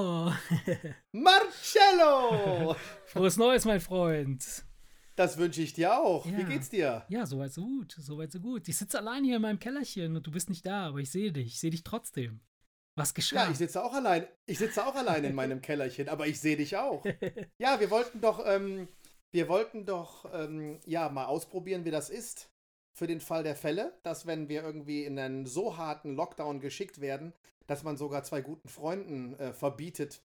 Marcello! Marcello! Frohes Neues, mein Freund. Das wünsche ich dir auch. Ja. Wie geht's dir? Ja, soweit so gut. Soweit so gut. Ich sitze allein hier in meinem Kellerchen und du bist nicht da, aber ich sehe dich. Ich sehe dich trotzdem. Was geschah? Ja, ich sitze auch allein. Ich sitze auch allein in meinem Kellerchen, aber ich sehe dich auch. Ja, wir wollten doch, ähm, wir wollten doch, ähm, ja, mal ausprobieren, wie das ist. Für den Fall der Fälle, dass wenn wir irgendwie in einen so harten Lockdown geschickt werden, dass man sogar zwei guten Freunden äh, verbietet,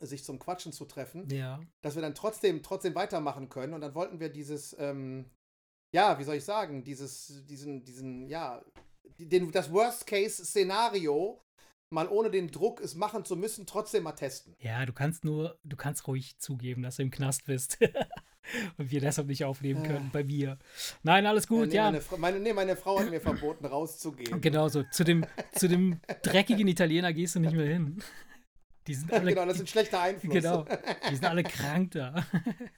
sich zum Quatschen zu treffen, ja. dass wir dann trotzdem, trotzdem weitermachen können. Und dann wollten wir dieses, ähm, ja, wie soll ich sagen, dieses, diesen, diesen, ja, den, das Worst-Case-Szenario mal ohne den Druck, es machen zu müssen, trotzdem mal testen. Ja, du kannst nur, du kannst ruhig zugeben, dass du im Knast bist. und wir deshalb nicht aufnehmen können bei mir. Nein, alles gut, nee, ja. Meine, meine, nee, meine Frau hat mir verboten, rauszugehen. Genau so. Zu dem, zu dem dreckigen Italiener gehst du nicht mehr hin. Die sind alle, genau, das ist ein schlechter Einfluss. genau, die sind alle krank da.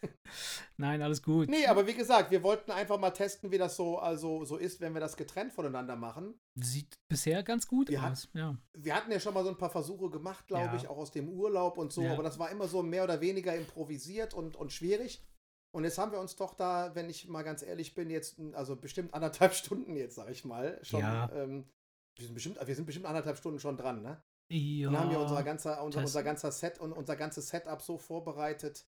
Nein, alles gut. Nee, aber wie gesagt, wir wollten einfach mal testen, wie das so, also, so ist, wenn wir das getrennt voneinander machen. Sieht bisher ganz gut Wir aus. Ja. Wir hatten ja schon mal so ein paar Versuche gemacht, glaube Ja. ich, auch aus dem Urlaub und so, Ja. aber das war immer so mehr oder weniger improvisiert und, und schwierig. Und jetzt haben wir uns doch da, wenn ich mal ganz ehrlich bin, jetzt, also bestimmt anderthalb Stunden jetzt, sag ich mal, schon. Ja. Ähm, wir, sind bestimmt, wir sind bestimmt anderthalb Stunden schon dran, ne? Ja, Und haben wir unser ganzer, unser, unser ganzer Set und unser ganzes Setup so vorbereitet,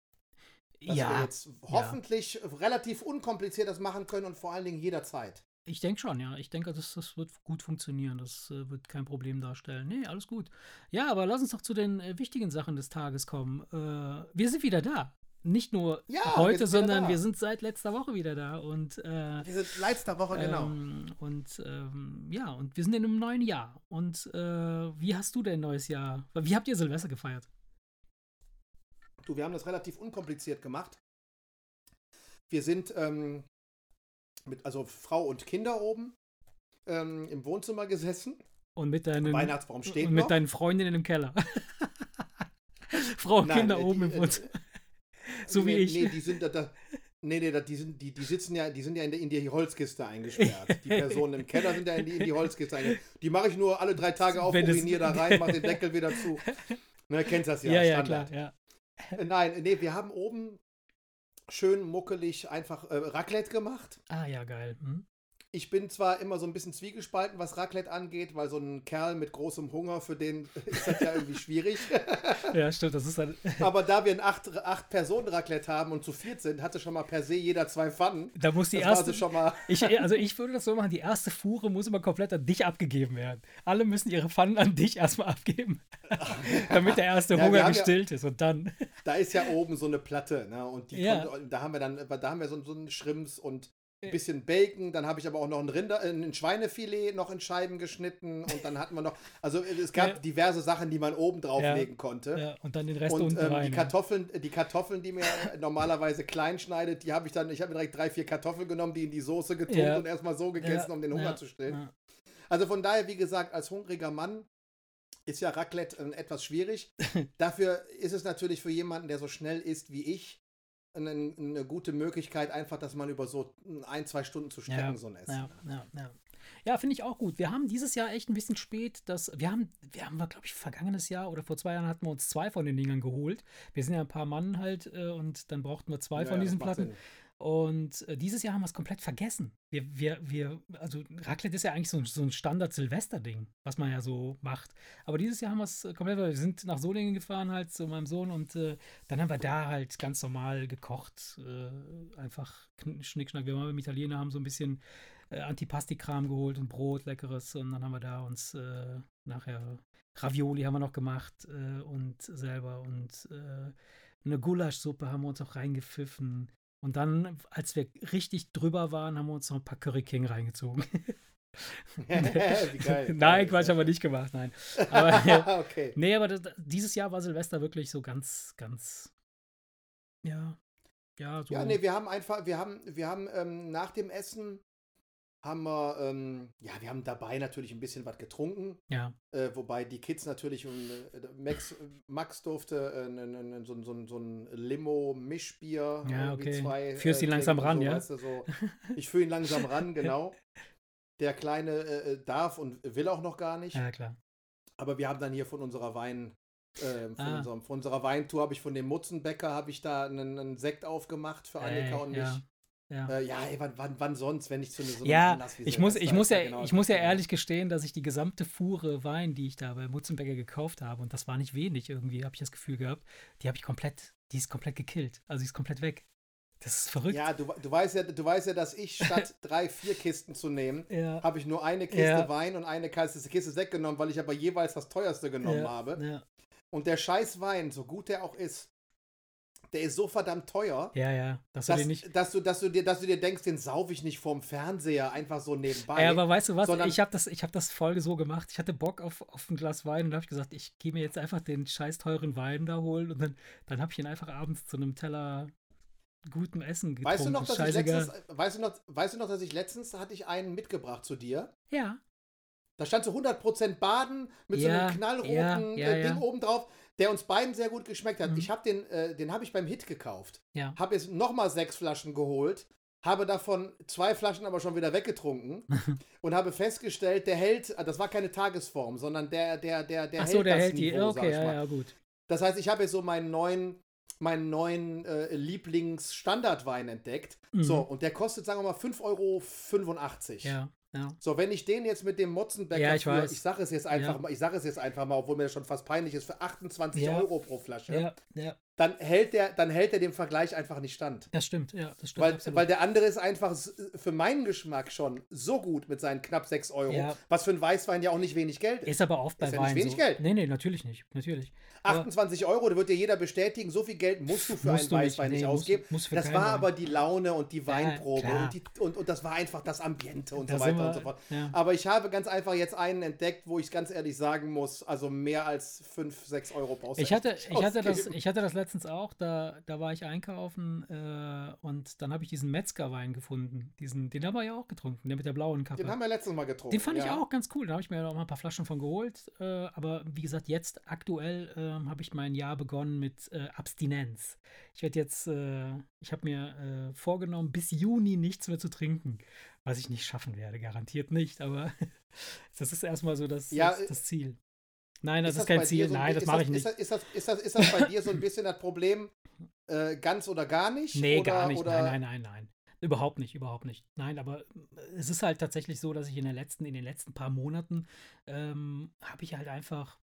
dass wir ja jetzt hoffentlich relativ unkompliziert das machen können und vor allen Dingen jederzeit. ich denke schon, ja. Ich denke, das, das wird gut funktionieren. Das äh, wird kein Problem darstellen. Nee, alles gut. Ja, aber lass uns doch zu den äh, wichtigen Sachen des Tages kommen. Äh, wir sind wieder da. Nicht nur Ja, heute, sondern da. wir sind seit letzter Woche wieder da. Und äh, Wir sind letzter Woche, genau. Ähm, und ähm, ja, und wir sind in einem neuen Jahr. Und äh, wie hast du denn neues Jahr? Wie habt ihr Silvester gefeiert? Du, wir haben das relativ unkompliziert gemacht. Wir sind ähm, mit, also Frau und Kinder oben ähm, im Wohnzimmer gesessen. Und mit deinen, Weihnachtsbaum steht und mit noch. deinen Freundinnen im Keller. Frau und Nein, Kinder äh, oben die, im äh, So wie nee, ich. Nee, die sind da, da nee, nee, die, sind, die, die sitzen ja, die sind ja in, der, in die Holzkiste eingesperrt. Die Personen im Keller sind ja in die, in die Holzkiste eingesperrt. Die mache ich nur alle drei Tage auf, uriniere da rein, mache den Deckel wieder zu. Ne, kennst das ja, ja, ja, Standard. klar, ja. Äh, Nein, nee, wir haben oben schön muckelig einfach äh, Raclette gemacht. Ah, ja, geil. Hm? Ich bin zwar immer so ein bisschen zwiegespalten, was Raclette angeht, weil so ein Kerl mit großem Hunger, für den ist das ja irgendwie schwierig. Ja, stimmt, das ist dann. Aber da wir ein acht, acht Personen Raclette haben und zu viert sind, hatte schon mal per se jeder zwei Pfannen. Da muss die Das erste. also schon mal. Ich, also ich würde das so machen, die erste Fuhre muss immer komplett an dich abgegeben werden. Alle müssen ihre Pfannen an dich erstmal abgeben, damit der erste Ja, Hunger haben ja- gestillt ist. Und dann, Da ist ja oben so eine Platte, ne? Und die Ja. kommt, da haben wir dann, da haben wir so, so einen Schrimps und ein bisschen Bacon, dann habe ich aber auch noch ein Rinder, äh, ein Schweinefilet noch in Scheiben geschnitten und dann hatten wir noch, also es gab Ja. diverse Sachen, die man oben drauflegen konnte. ja, und dann den Rest Und unten ähm, rein. die Kartoffeln, die Kartoffeln, die mir normalerweise klein schneidet, die habe ich dann, ich habe mir direkt drei, vier Kartoffeln genommen, die in die Soße getunkt Ja. und erstmal so ja. gegessen, Ja, um den Hunger ja, zu stillen. ja. Also von daher, wie gesagt, als hungriger Mann ist ja Raclette äh, etwas schwierig. Dafür ist es natürlich für jemanden, der so schnell ist wie ich, eine, eine gute Möglichkeit, einfach, dass man über so ein, zwei Stunden zu strecken, Ja, so ein Essen. Ja, ja, ja. Finde ich auch gut. Wir haben dieses Jahr echt ein bisschen spät, das, wir haben, wir haben, glaube ich, vergangenes Jahr oder vor zwei Jahren hatten wir uns zwei von den Dingern geholt. Wir sind ja ein paar Mann halt äh, und dann brauchten wir zwei von diesen Platten. Sinn. Und äh, dieses Jahr haben wir es komplett vergessen. Wir, wir, wir, also Raclette ist ja eigentlich so, ein- so ein Standard-Silvester-Ding, was man ja so macht. Aber dieses Jahr haben wir es äh, komplett, wir sind nach Solingen gefahren halt zu meinem Sohn und äh, dann haben wir da halt ganz normal gekocht. Äh, einfach Schnickschnack. Wir waren beim Italiener, haben so ein bisschen äh, Antipasti-Kram geholt und Brot, leckeres. Und dann haben wir da uns äh, nachher Ravioli haben wir noch gemacht äh, und selber und eine Gulaschsuppe haben wir uns auch reingepfiffen. Und dann, als wir richtig drüber waren, haben wir uns noch ein paar Curry King reingezogen. Nein, Quatsch, haben wir nicht gemacht, nein. Aber, okay. nee, aber das, dieses Jahr war Silvester wirklich so ganz, ganz, ja, ja, so. Ja, nee, wir haben einfach, wir haben, wir haben ähm, nach dem Essen haben wir, ähm, ja, wir haben dabei natürlich ein bisschen was getrunken. ja. Äh, wobei die Kids natürlich, und, äh, Max, Max durfte äh, n- n- n- so, ein- so, so ein Limo-Mischbier. Ja, okay. Zwei, Führst äh, ihn langsam ran, so, ja? weißt du, so. Ich führe ihn langsam ran, genau. Der Kleine äh, äh, darf und will auch noch gar nicht. Ja, klar. Aber wir haben dann hier von unserer Wein, Ähm, von, Ah. unserem, von unserer Weintour habe ich von dem Mutzenbäcker habe ich da einen, einen Sekt aufgemacht für Annika Ey, und mich. ja. Ja. Äh, ja, ey, wann, wann, wann sonst, wenn nicht zu so einem Ja, Anlass wie ich muss, ich muss ja, genau ich muss ja ehrlich gestehen, dass ich die gesamte Fuhre Wein, die ich da bei Mutzenbecker gekauft habe, und das war nicht wenig irgendwie, habe ich das Gefühl gehabt, die habe ich komplett, die ist komplett gekillt. Also die ist komplett weg. Das ist verrückt. Ja, du, du, weißt ja, du weißt ja, dass ich statt drei, vier Kisten zu nehmen, Ja. habe ich nur eine Kiste Ja. Wein und eine Kiste, Kiste Sekt genommen, weil ich aber jeweils das teuerste genommen ja, habe. Und der scheiß Wein, so gut der auch ist, der ist so verdammt teuer, ja, ja. Dass du dass, den nicht. dass, du, dass, du dir, dass du dir denkst, den saufe ich nicht vorm Fernseher, einfach so nebenbei. Ja, aber weißt du was? Ich habe das, ich hab das Folge so gemacht. Ich hatte Bock auf, auf ein Glas Wein und habe ich gesagt, ich gehe mir jetzt einfach den scheiß teuren Wein da holen und dann, dann habe ich ihn einfach abends zu einem Teller gutem Essen getrunken. weißt, du noch, dass ich letztens, weißt, du noch, weißt du noch, dass ich letztens hatte ich einen mitgebracht zu dir? Ja. Da stand so 100% Baden mit so Ja, einem knallroten ja, ja, äh, Ding oben drauf, der uns beiden sehr gut geschmeckt hat. Mhm. Ich habe den, äh, den habe ich beim Hit gekauft. Ja. Habe jetzt nochmal sechs Flaschen geholt, habe davon zwei Flaschen aber schon wieder weggetrunken und habe festgestellt, der hält, äh, das war keine Tagesform, sondern der, der, der, der Ach hält so, der das hält die. Niveau, sag Okay, ja, ja, gut. Das heißt, ich habe jetzt so meinen neuen, meinen neuen äh, Lieblings-Standardwein entdeckt. Mhm. So, und der kostet, sagen wir mal, 5,85 Euro. Ja, ja. So, wenn ich den jetzt mit dem Motzenbäcker Ja, ich für, ich sage es jetzt einfach Ja. mal, ich sage es jetzt einfach mal, obwohl mir das schon fast peinlich ist, für 28 Ja. Euro pro Flasche, dann hält der, dann hält der dem Vergleich einfach nicht stand. Das stimmt, ja, das stimmt. Weil, absolut. weil der andere ist einfach für meinen Geschmack schon so gut mit seinen knapp 6 Euro, Ja. was für einen Weißwein ja auch nicht wenig Geld ist. ist aber oft bei ist ja Wein nicht wenig so. Geld. Nee, nee, natürlich nicht. Natürlich. Aber 28 Euro, da wird dir jeder bestätigen, so viel Geld musst du für Musst einen du Weißwein nicht, nee, musst- ausgeben. musst für das war aber die Laune und die Weinprobe klar. und, die, und, und das war einfach das Ambiente und Da so weiter wir- und so fort. ja. Aber ich habe ganz einfach jetzt einen entdeckt, wo ich ganz ehrlich sagen muss, also mehr als 5, 6 Euro brauchst du Ich hatte, ich, hatte das, ich hatte das letztens auch, da, da war ich einkaufen äh, und dann habe ich diesen Metzgerwein gefunden. Diesen, den haben wir ja auch getrunken, der mit der blauen Kappe. Den haben wir letztes Mal getrunken. Den fand ich ja. auch ganz cool. Da habe ich mir noch mal ein paar Flaschen von geholt. Äh, aber wie gesagt, jetzt aktuell ähm, habe ich mein Jahr begonnen mit äh, Abstinenz. Ich werde jetzt, äh, ich habe mir äh, vorgenommen, bis Juni nichts mehr zu trinken. Was ich nicht schaffen werde, garantiert nicht. Aber das ist erstmal so das, Ja, das, das Ziel. Nein, das ist, das kein bei dir Ziel. so ein Nein, das ist mache ich Ist nicht. das, ist, das, ist, das, ist das bei dir so ein bisschen das Problem, äh, ganz oder gar nicht? Nee, oder, gar nicht. Oder, Nein, nein, nein, nein. Überhaupt nicht, überhaupt nicht. Nein, aber äh, es ist halt tatsächlich so, dass ich in, der letzten, in den letzten paar Monaten ähm, habe ich halt einfach,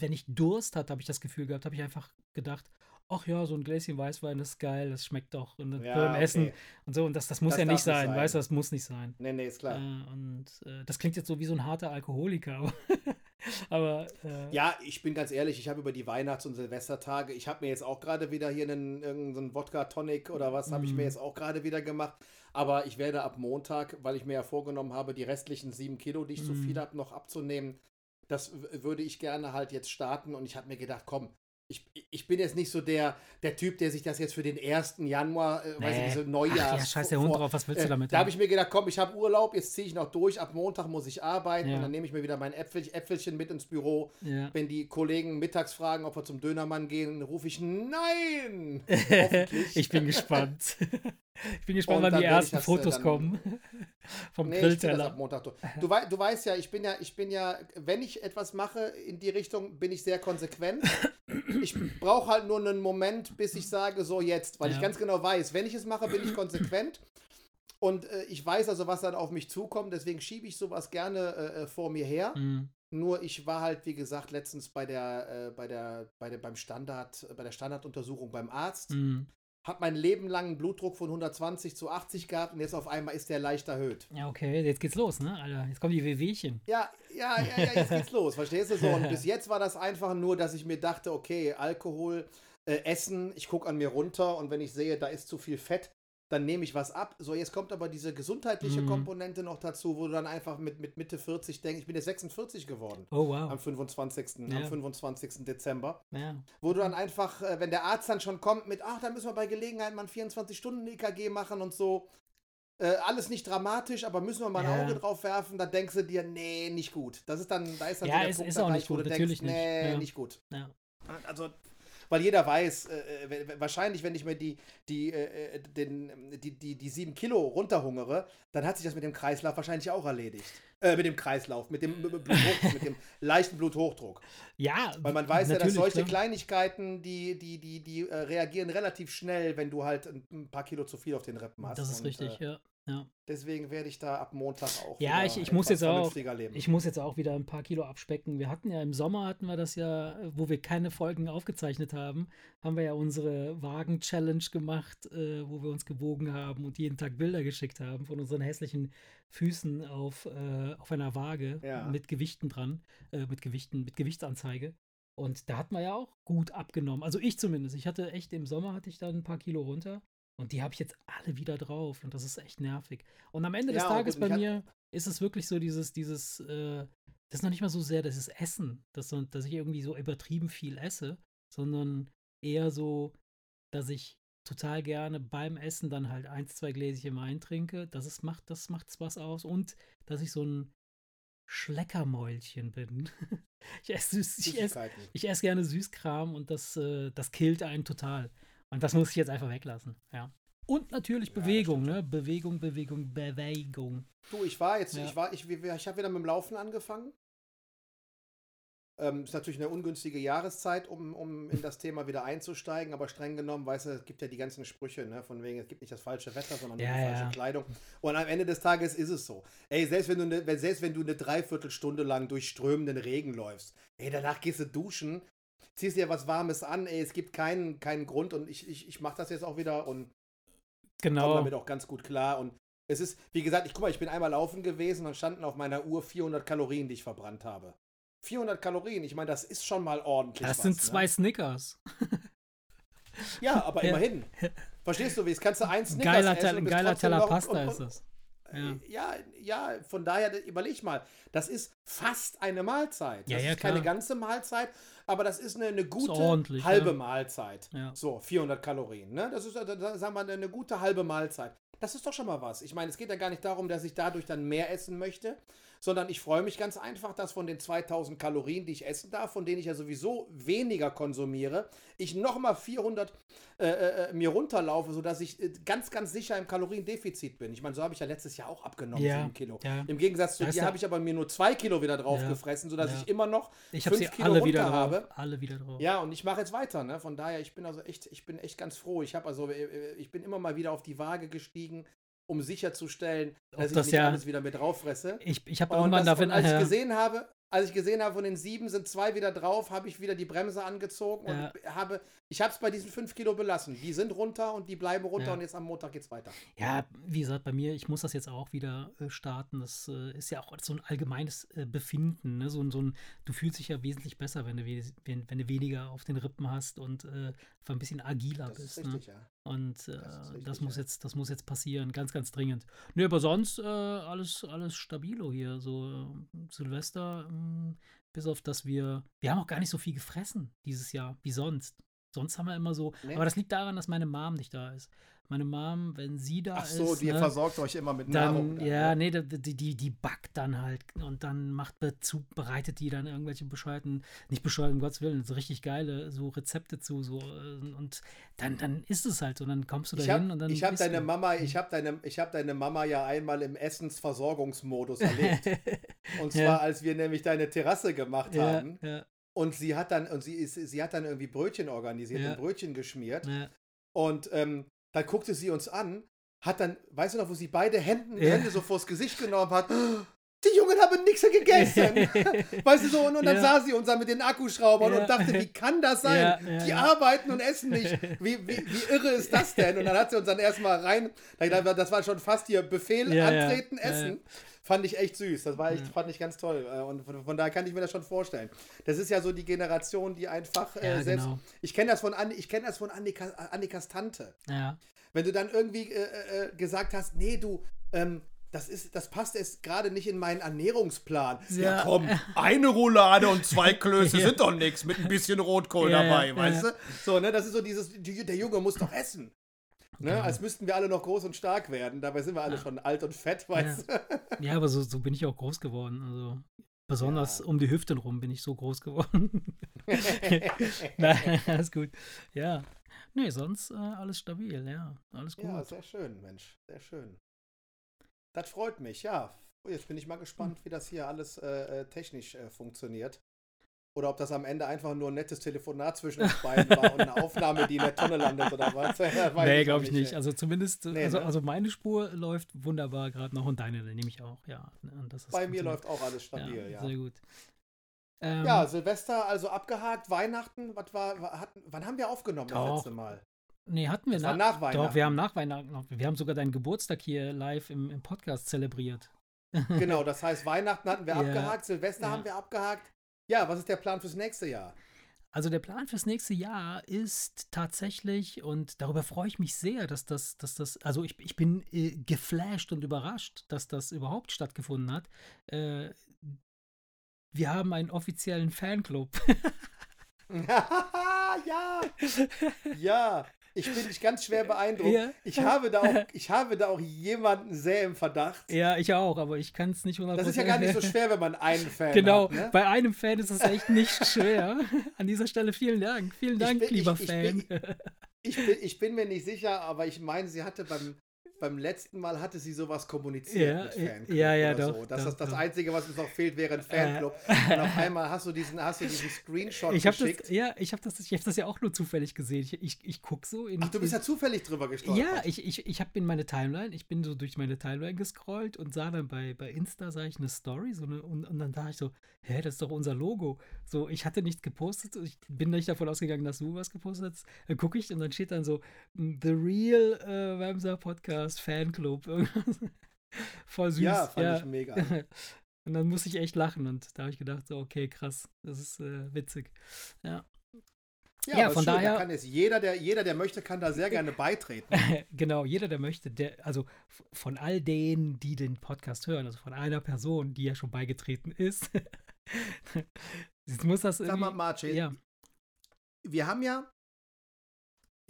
wenn ich Durst hatte, habe ich das Gefühl gehabt, habe ich einfach gedacht, ach ja, so ein Gläschen Weißwein ist geil, das schmeckt doch und Ja, beim okay. Essen und so und das, das muss Das ja nicht sein, sein. weißt du, das muss nicht sein. Nee, nee, ist klar. Äh, und äh, das klingt jetzt so wie so ein harter Alkoholiker, aber, aber äh, Ja, ich bin ganz ehrlich, ich habe über die Weihnachts- und Silvestertage, ich habe mir jetzt auch gerade wieder hier einen irgendeinen Wodka-Tonic oder was, habe ich mir Mhm. jetzt auch gerade wieder gemacht. Aber ich werde ab Montag, weil ich mir ja vorgenommen habe, die restlichen sieben Kilo, die ich zu Mhm. viel habe, noch abzunehmen, das würde ich gerne halt jetzt starten. Und ich habe mir gedacht, komm, ich, ich bin jetzt nicht so der, der Typ, der sich das jetzt für den 1. Januar, äh, weiß ich, Nee. diese Ach Neujahrs... ja, scheiß der Hund vor- drauf, was willst du äh, damit? Da habe ich mir gedacht, komm, ich habe Urlaub, jetzt ziehe ich noch durch. Ab Montag muss ich arbeiten Ja. und dann nehme ich mir wieder mein Äpfel, Äpfelchen mit ins Büro. ja. Wenn die Kollegen mittags fragen, ob wir zum Dönermann gehen, rufe ich Nein! Ich bin gespannt. ich bin gespannt, wann die ersten das, äh, Fotos dann- kommen. Vom Nee, Grillteller. Du, wei du weißt ja, ich bin ja, ich bin ja, wenn ich etwas mache in die Richtung, bin ich sehr konsequent. Ich brauche halt nur einen Moment, bis ich sage, so jetzt, weil ich Ja. ganz genau weiß, wenn ich es mache, bin ich konsequent. Und äh, ich weiß also, was dann auf mich zukommt, deswegen schiebe ich sowas gerne äh, äh, vor mir her. Mhm. Nur ich war halt, wie gesagt, letztens bei der, äh, bei der, bei der, beim Standard, bei der Standarduntersuchung beim Arzt. Mhm. Hab mein Leben lang einen Blutdruck von 120 zu 80 gehabt und jetzt auf einmal ist der leicht erhöht. Ja, okay, jetzt geht's los, ne, Alter? Jetzt kommen die Wehwehchen. Ja, ja, ja, ja, jetzt geht's los, verstehst du so? Und bis jetzt war das einfach nur, dass ich mir dachte, okay, Alkohol, äh, Essen, ich gucke an mir runter und wenn ich sehe, da ist zu viel Fett, dann nehme ich was ab. So, jetzt kommt aber diese gesundheitliche Mhm. Komponente noch dazu, wo du dann einfach mit, mit Mitte 40 denkst, ich bin jetzt 46 geworden. Oh, wow. Am 25. Ja. am 25. Dezember. Ja. Wo du dann einfach, äh, wenn der Arzt dann schon kommt mit, ach, da müssen wir bei Gelegenheit mal ein 24-Stunden-EKG machen und so. Äh, alles nicht dramatisch, aber müssen wir mal ein Ja. Auge drauf werfen, dann denkst du dir, nee, nicht gut. Das ist dann, da ist dann Ja, der es Punkt ist auch nicht wo gut, du natürlich denkst, nicht. nee, Ja. nicht gut. Ja. Also, weil jeder weiß, äh, äh wahrscheinlich, wenn ich mir die, die, äh, äh, den, die, die, die sieben Kilo runterhungere, dann hat sich das mit dem Kreislauf wahrscheinlich auch erledigt. Äh, mit dem Kreislauf, mit dem Bluthochdruck, mit dem leichten Bluthochdruck. Ja, weil man weiß ja, dass solche klar. Kleinigkeiten, die, die, die, die äh, reagieren relativ schnell, wenn du halt ein, ein, paar Kilo zu viel auf den Rippen hast. Das ist Und, richtig, ja. Ja. Deswegen werde ich da ab Montag auch. Ja, ich, ich muss jetzt auch. Leben. Ich muss jetzt auch wieder ein paar Kilo abspecken. Wir hatten ja im Sommer hatten wir das ja, wo wir keine Folgen aufgezeichnet haben, haben wir ja unsere Wagen-Challenge gemacht, äh, wo wir uns gewogen haben und jeden Tag Bilder geschickt haben von unseren hässlichen Füßen auf, äh, auf einer Waage ja. mit Gewichten dran, äh, mit Gewichten, mit Gewichtsanzeige. Und da hat man ja auch gut abgenommen. Also ich zumindest. Ich hatte echt im Sommer hatte ich dann ein paar Kilo runter. Und die habe ich jetzt alle wieder drauf und das ist echt nervig. Und am Ende des ja, Tages bei mir ist es wirklich so dieses, dieses, äh, das ist noch nicht mal so sehr das ist Essen, dass, dass ich irgendwie so übertrieben viel esse, sondern eher so, dass ich total gerne beim Essen dann halt eins, zwei Gläschen Wein trinke. Das ist, macht, das macht's was aus. Und dass ich so ein Schleckermäulchen bin. ich esse ich esse, ich esse gerne Süßkram und das, äh, das killt einen total. Und das muss ich jetzt einfach weglassen, ja. Und natürlich ja, Bewegung, ne? Bewegung, Bewegung, Bewegung. Du, ich war jetzt, ja. ich war, ich, ich habe wieder mit dem Laufen angefangen. Ähm, ist natürlich eine ungünstige Jahreszeit, um, um in das Thema wieder einzusteigen, aber streng genommen, weißt du, es gibt ja die ganzen Sprüche, ne, von wegen, es gibt nicht das falsche Wetter, sondern ja, die falsche Kleidung. Und am Ende des Tages ist es so. Ey, selbst wenn du eine, selbst wenn du eine Dreiviertelstunde lang durch strömenden Regen läufst, ey, danach gehst du duschen, ziehst dir was Warmes an, ey, es gibt keinen, keinen Grund und ich, ich, ich mache das jetzt auch wieder und genau. komme damit auch ganz gut klar und es ist, wie gesagt, ich guck mal, ich bin einmal laufen gewesen und standen auf meiner Uhr 400 Kalorien, die ich verbrannt habe. 400 Kalorien, ich meine, das ist schon mal ordentlich. Das was, sind zwei ne? Snickers. ja, aber immerhin. Verstehst du, wie es kannst du eins Snickers geiler essen Ein geiler Teller Pasta ist das. Ja. ja. ja, von daher überleg mal, das ist fast eine Mahlzeit. Das ja, ja, ist keine ganze Mahlzeit, aber das ist eine, eine gute halbe ja. Mahlzeit. So, 400 Kalorien. Ne? Das ist, sagen wir, eine gute halbe Mahlzeit. Das ist doch schon mal was. Ich meine, es geht ja gar nicht darum, dass ich dadurch dann mehr essen möchte, sondern ich freue mich ganz einfach, dass von den 2000 Kalorien, die ich essen darf, von denen ich ja sowieso weniger konsumiere, ich nochmal 400 äh, äh, äh, mir runterlaufe, sodass ich äh, ganz, ganz sicher im Kaloriendefizit bin. Ich meine, so habe ich ja letztes Jahr auch abgenommen, ja, 7 Kilo. Ja. Im Gegensatz zu dir habe ich aber mir nur 2 Kilo wieder drauf ja, gefressen, sodass ich immer noch 5 Kilo alle runter wieder habe. Alle wieder drauf. Ja, und ich mache jetzt weiter. Ne? Von daher, ich bin also echt, ich bin echt ganz froh. Ich habe also, äh, ich bin immer mal wieder auf die Waage gestiegen um sicherzustellen, dass ich das nicht ja, alles wieder mit drauffresse. Ich, ich habe irgendwann davon. Als ich gesehen habe, als ich gesehen habe, von den sieben sind zwei wieder drauf, habe ich wieder die Bremse angezogen ja. und habe, ich habe es bei diesen fünf Kilo belassen. Die sind runter und die bleiben runter ja. und jetzt am Montag geht's weiter. Ja, wie gesagt, bei mir, ich muss das jetzt auch wieder äh, starten. Das äh, ist ja auch so ein allgemeines äh, Befinden. Ne? So, so ein, du fühlst dich ja wesentlich besser, wenn du, wenn, wenn du weniger auf den Rippen hast und äh, ein bisschen agiler das bist. Ist richtig, ne? ja. Und das, richtig, das muss ja. jetzt, das muss jetzt passieren, ganz, ganz dringend. Nö, aber sonst äh, alles, alles stabilo hier. So Silvester hm, bis auf dass wir, wir haben auch gar nicht so viel gefressen dieses Jahr wie sonst. Sonst haben wir immer so, nee. aber das liegt daran, dass meine Mom nicht da ist. Meine Mom, wenn sie da ist. Ach so, ist, die ne, versorgt euch immer mit dann, Nahrung. Dann, ja, nee, die, die, die backt dann halt und dann macht Bezug, bereitet die dann irgendwelche bescheuerten, nicht bescheuert, um Gottes Willen, so richtig geile so Rezepte zu. So, äh, und dann, dann ist es halt so. Dann kommst du da hin und dann. Ich habe deine du. Mama, ich habe deine, hab deine Mama ja einmal im Essensversorgungsmodus erlebt. und zwar, ja. als wir nämlich deine Terrasse gemacht ja, haben. Ja. Und sie hat dann, und sie ist, sie hat dann irgendwie Brötchen organisiert und Brötchen geschmiert. Und ähm, dann guckte sie uns an, hat dann, weißt du noch, wo sie beide Hände, ja. Hände so vors Gesicht genommen hat, die Jungen haben nichts gegessen. weißt du so, und, und dann ja. sah sie uns dann mit den Akkuschraubern ja. und dachte, wie kann das sein? Ja, die arbeiten und essen nicht. Wie, wie, wie irre ist das denn? Und dann hat sie uns dann erstmal rein, das war schon fast ihr Befehl, antreten, essen. Fand ich echt süß. Das war echt, fand ich ganz toll. Äh, und von, von, daher kann ich mir das schon vorstellen. Das ist ja so die Generation, die einfach äh, selbst. Genau. Ich kenne das von, Anni, ich kenn das von Annika, Annikas Tante. Wenn du dann irgendwie äh, äh, gesagt hast, nee, du, ähm, das, ist, das passt jetzt gerade nicht in meinen Ernährungsplan. Ja, ja komm, eine Roulade und zwei Klöße ja. sind doch nichts mit ein bisschen Rotkohl ja, dabei, weißt du? So, ne, das ist so dieses, der Junge muss doch essen. Ne? Genau. Als müssten wir alle noch groß und stark werden. Dabei sind wir alle schon alt und fett, weißt du? Ja, aber so, so bin ich auch groß geworden. Also Besonders ja. um die Hüften rum bin ich so groß geworden. Nein, alles gut. Ja. Nee, sonst äh, alles stabil, ja. Alles gut. Ja, sehr schön, Mensch. Sehr schön. Das freut mich, ja. Jetzt bin ich mal gespannt, wie das hier alles äh, äh technisch äh, funktioniert. Oder ob das am Ende einfach nur ein nettes Telefonat zwischen uns beiden war und eine Aufnahme, die in der Tonne landet oder was. nee, glaube ich nicht. Also zumindest, nee, also, ne? also meine Spur läuft wunderbar gerade noch und deine nehme ich auch, ja. Bei mir läuft auch alles stabil, ja. ja. Sehr gut. Ähm, ja, Silvester also abgehakt, Weihnachten, was war, hat, wann haben wir aufgenommen das letzte Mal? Nee, hatten wir das nach, nach Weihnachten. Doch, wir haben nach Weihnachten, wir haben sogar deinen Geburtstag hier live im, im Podcast zelebriert. genau, das heißt, Weihnachten hatten wir ja, abgehakt, Silvester ja. haben wir abgehakt. Ja, was ist der Plan fürs nächste Jahr? Also der Plan fürs nächste Jahr ist tatsächlich, und darüber freue ich mich sehr, dass das, dass das, also ich, ich bin äh, geflasht und überrascht, dass das überhaupt stattgefunden hat. Äh, wir haben einen offiziellen Fanclub. ja, ja, ich bin ganz schwer beeindruckt. Ja. Ich, habe da auch, ich habe da auch jemanden sehr im Verdacht. Ja, ich auch, aber ich kann es nicht 100%. Das ist ja gar nicht so schwer, wenn man einen Fan genau, hat. Genau, ne? bei einem Fan ist es echt nicht schwer. An dieser Stelle vielen Dank. Vielen Dank, bin, lieber ich, Fan. Ich bin, ich, bin, ich bin mir nicht sicher, aber ich meine, sie hatte beim, beim letzten Mal hatte sie sowas kommuniziert ja, mit Fanclub ja, ja, oder doch, so. Das doch, ist das doch. Einzige, was uns noch fehlt, wäre ein Fanclub. Äh, und auf einmal hast du diesen, hast du diesen Screenshot ich geschickt. Das, ja, ich habe das, hab das ja auch nur zufällig gesehen. Ich, ich, ich gucke so in. Ach, du bist in, ja zufällig drüber gestolpert. Ja, ich, ich, ich habe in meine Timeline, ich bin so durch meine Timeline gescrollt und sah dann bei, bei Insta, sah ich eine Story so eine, und, und dann dachte ich so, hä, das ist doch unser Logo. So, ich hatte nichts gepostet, ich bin nicht davon ausgegangen, dass du was gepostet hast. Dann gucke ich und dann steht dann so, The Real äh, Wemser Podcast Fanclub. Voll süß. Ja, fand ja. ich mega. Und dann muss ich echt lachen und da habe ich gedacht, so, okay, krass, das ist äh, witzig. Ja. Ja, ja von schön, daher. Da kann jetzt jeder, der, jeder, der möchte, kann da sehr gerne beitreten. genau, jeder, der möchte, der, also von all denen, die den Podcast hören, also von einer Person, die ja schon beigetreten ist, muss das irgendwie. Sag mal, Marcin, ja. wir haben ja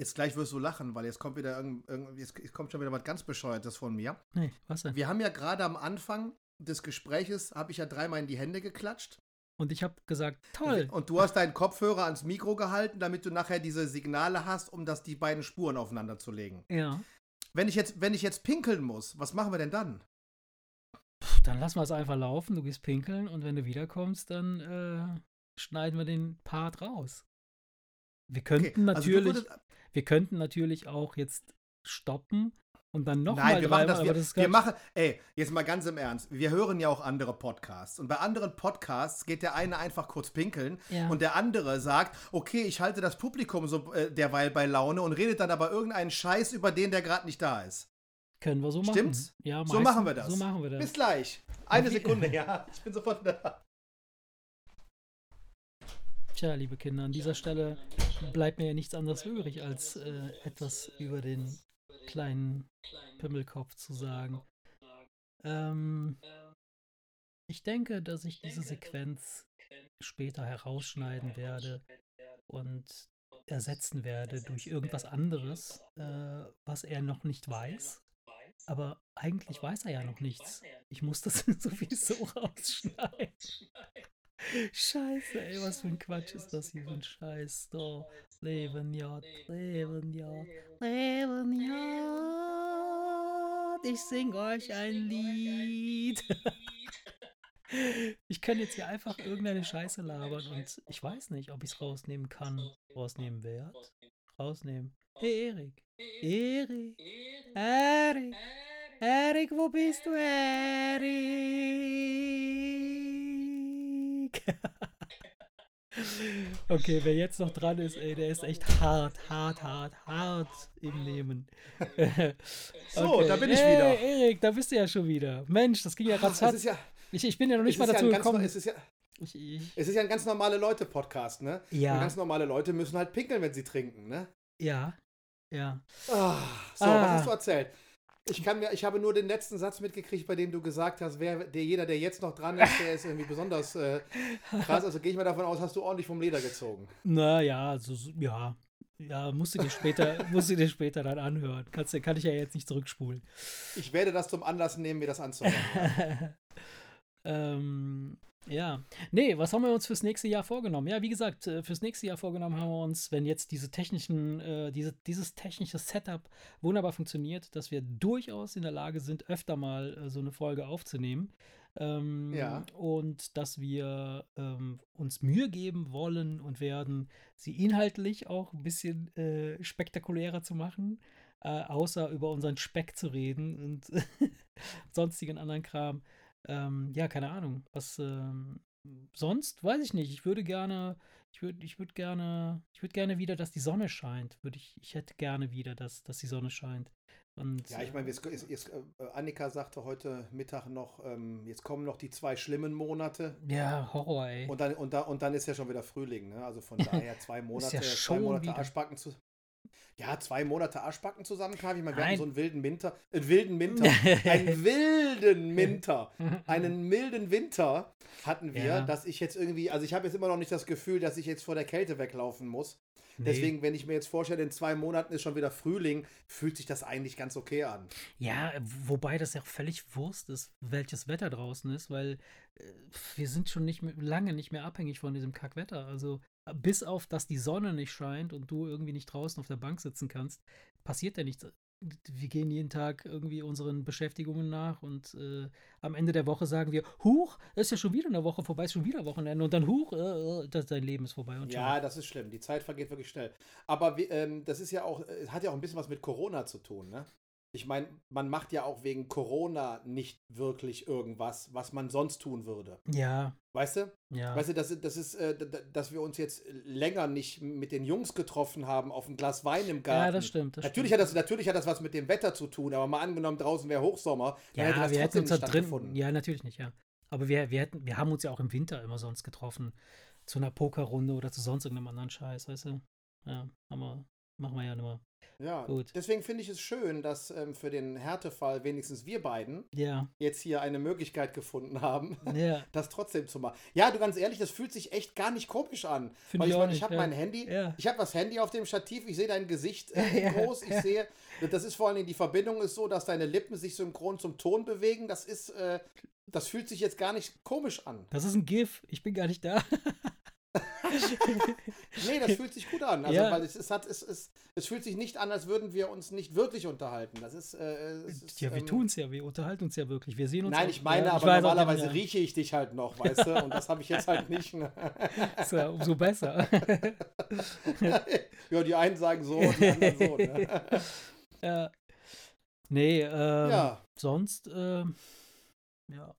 Jetzt gleich wirst du lachen, weil jetzt kommt wieder irgend, irgend, jetzt kommt schon wieder was ganz Bescheuertes von mir. Nee, was denn? Wir haben ja gerade am Anfang des Gespräches, habe ich ja dreimal in die Hände geklatscht. Und ich habe gesagt, toll. Und du hast deinen Kopfhörer ans Mikro gehalten, damit du nachher diese Signale hast, um das die beiden Spuren aufeinander zu legen. Ja. Wenn ich jetzt, wenn ich jetzt pinkeln muss, was machen wir denn dann? Dann lassen wir es einfach laufen, du gehst pinkeln und wenn du wiederkommst, dann äh, schneiden wir den Part raus. Wir könnten okay, also natürlich, also wir könnten natürlich auch jetzt stoppen und dann nochmal Nein, wir machen das, wir, das wir machen, ey, jetzt mal ganz im Ernst, wir hören ja auch andere Podcasts und bei anderen Podcasts geht der eine einfach kurz pinkeln ja. und der andere sagt, okay, ich halte das Publikum so äh, derweil bei Laune und redet dann aber irgendeinen Scheiß über den, der gerade nicht da ist. Können wir so machen. Stimmt's? Ja, meistens, so machen wir das. So machen wir das. Bis gleich. Eine Sekunde, ja. Ich bin sofort da. Tja, liebe Kinder, an dieser Stelle bleibt mir ja nichts anderes übrig, als äh, etwas über den kleinen Pimmelkopf zu sagen. Ähm, ich denke, dass ich diese Sequenz später herausschneiden werde und ersetzen werde durch irgendwas anderes, äh, was er noch nicht weiß. Aber eigentlich weiß er ja noch nichts. Ich muss das sowieso rausschneiden. Scheiße, ey, was für ein Quatsch ist das hier für ein Scheiß. Doch, leben ja, leben ja, leben ja. Ich sing euch ein Lied. ich kann jetzt hier einfach irgendeine Scheiße labern und ich weiß nicht, ob ich es rausnehmen kann. Rausnehmen werde. Rausnehmen. Hey, Erik. Erik. Erik. Erik, wo bist du, Erik? okay, wer jetzt noch dran ist, ey, der ist echt hart, hart, hart, hart im Nehmen. so, okay. da bin ich hey, wieder. Erik, da bist du ja schon wieder. Mensch, das ging ja ganz hart. Ja, ich, ich bin ja noch nicht mal dazu ja gekommen. es, ist ja, ich, ich. es ist ja ein ganz normale Leute-Podcast, ne? Ja. Und ganz normale Leute müssen halt pinkeln, wenn sie trinken, ne? Ja. Ja. Ah, so, ah. was hast du erzählt? Ich, kann mir, ich habe nur den letzten Satz mitgekriegt, bei dem du gesagt hast, wer, der, jeder, der jetzt noch dran ist, der ist irgendwie besonders äh, krass. Also gehe ich mal davon aus, hast du ordentlich vom Leder gezogen. Naja, also, ja. Ja, musst du dir später, musst du dir später dann anhören. Kannst, kann ich ja jetzt nicht zurückspulen. Ich werde das zum Anlass nehmen, mir das anzuhören. ähm, Ja. Nee, was haben wir uns fürs nächste Jahr vorgenommen? Ja, wie gesagt, äh, fürs nächste Jahr vorgenommen haben wir uns, wenn jetzt diese technischen, äh, diese, dieses technische Setup wunderbar funktioniert, dass wir durchaus in der Lage sind, öfter mal äh, so eine Folge aufzunehmen. Ähm, Ja. Und dass wir ähm, uns Mühe geben wollen und werden, sie inhaltlich auch ein bisschen äh, spektakulärer zu machen, äh, außer über unseren Speck zu reden und sonstigen anderen Kram. Ähm, ja, keine Ahnung. Was ähm, sonst weiß ich nicht. Ich würde gerne, ich würde, ich würde gerne, ich würde gerne wieder, dass die Sonne scheint. Würde ich, ich hätte gerne wieder, dass, dass die Sonne scheint. Und Ja, ich meine, jetzt, jetzt, jetzt, äh, Annika sagte heute Mittag noch, ähm, jetzt kommen noch die zwei schlimmen Monate. ja, Horror, ey. Und dann, und, da, und dann ist ja schon wieder Frühling, ne? Also von daher zwei Monate, zwei schon Monate wieder. Arschbacken zu. Ja, zwei Monate Arschbacken zusammenkneifen. Ich meine, wir Nein. hatten so einen wilden Winter. Einen wilden Winter. einen wilden Winter. Einen milden Winter hatten wir, Ja. dass ich jetzt irgendwie, also ich habe jetzt immer noch nicht das Gefühl, dass ich jetzt vor der Kälte weglaufen muss. Nee. Deswegen, wenn ich mir jetzt vorstelle, in zwei Monaten ist schon wieder Frühling, fühlt sich das eigentlich ganz okay an. Ja, wobei das ja auch völlig Wurst ist, welches Wetter draußen ist, weil äh, wir sind schon nicht mehr, lange nicht mehr abhängig von diesem Kackwetter. Also bis auf, dass die Sonne nicht scheint und du irgendwie nicht draußen auf der Bank sitzen kannst, passiert ja nichts. Wir gehen jeden Tag irgendwie unseren Beschäftigungen nach und äh, am Ende der Woche sagen wir, huch, ist ja schon wieder eine Woche vorbei, ist schon wieder Wochenende und dann huch, äh, äh, das, dein Leben ist vorbei. Und Ja, das ist schlimm. Die Zeit vergeht wirklich schnell. Aber ähm, das ist ja auch, äh, hat ja auch ein bisschen was mit Corona zu tun, ne? Ich meine, man macht ja auch wegen Corona nicht wirklich irgendwas, was man sonst tun würde. ja, Weißt du? ja. Weißt du, das, das ist, äh, dass wir uns jetzt länger nicht mit den Jungs getroffen haben auf ein Glas Wein im Garten. ja, das stimmt. Das Natürlich stimmt. hat, das, natürlich hat das was mit dem Wetter zu tun, aber mal angenommen, draußen wäre Hochsommer, hätte Ja, das wir hätten uns da drin. Ja, natürlich nicht, ja. Aber wir, wir, hätten, wir haben uns ja auch im Winter immer sonst getroffen. Zu einer Pokerrunde oder zu sonst irgendeinem anderen Scheiß, weißt du? Ja, haben wir, machen wir ja nur. Ja, Gut. deswegen finde ich es schön, dass ähm, für den Härtefall wenigstens wir beiden Ja, jetzt hier eine Möglichkeit gefunden haben, ja, das trotzdem zu machen. Ja, du ganz ehrlich, das fühlt sich echt gar nicht komisch an. Finde Weil ich meine, ich habe ja. mein Handy, ich habe das Handy auf dem Stativ, ich sehe dein Gesicht äh, groß, ich sehe, das ist vor allen Dingen, die Verbindung ist so, dass deine Lippen sich synchron zum Ton bewegen. Das ist, äh, das fühlt sich jetzt gar nicht komisch an. das ist ein GIF. Ich bin gar nicht da. Nee, das fühlt sich gut an. Also, Ja. weil es, es hat, es, es, es fühlt sich nicht an, als würden wir uns nicht wirklich unterhalten. Das ist, äh, ist ja, wir ähm, tun es ja. Wir unterhalten uns ja wirklich. Wir sehen uns Nein, auch- ich meine, ja, aber auch, normalerweise ja, rieche ich dich halt noch, weißt du? Und das habe ich jetzt halt nicht. Ne? Ist ja umso besser. ja, die einen sagen so, die anderen so. Ne? ja. Nee, ähm, Ja, sonst, ähm, ja.